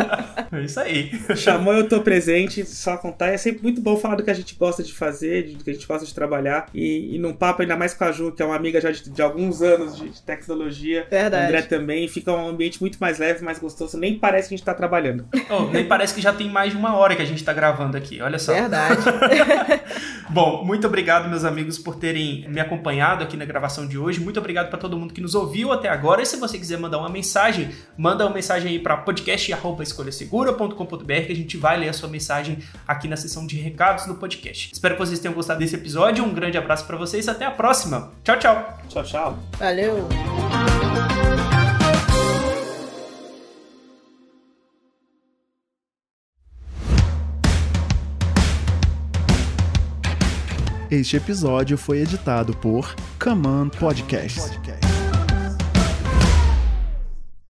A: É isso aí.
B: Chamou, eu tô presente. Só contar. É sempre muito bom falar do que a gente gosta de fazer, do que a gente gosta de trabalhar. E, e num papo, ainda mais com a Ju, que é uma amiga já de, de alguns anos de, de tecnologia.
C: Verdade.
B: André também. Fica um ambiente muito mais leve, mais gostoso. Nem parece que a gente tá trabalhando.
A: Oh, nem parece que já tem mais de uma hora que a gente tá gravando aqui. Olha só.
C: Verdade. <laughs>
A: bom, muito obrigado, meus amigos, por terem me acompanhado aqui na gravação de hoje. Muito obrigado para todo mundo que nos ouviu até agora. E se você quiser mandar uma mensagem, manda uma mensagem aí para podcast@escolhasegura.com.br que a gente vai ler a sua mensagem aqui na seção de recados do podcast. Espero que vocês tenham gostado desse episódio. Um grande abraço para vocês. Até a próxima. Tchau, tchau.
B: Tchau, tchau.
C: Valeu.
D: Este episódio foi editado por Command Podcast.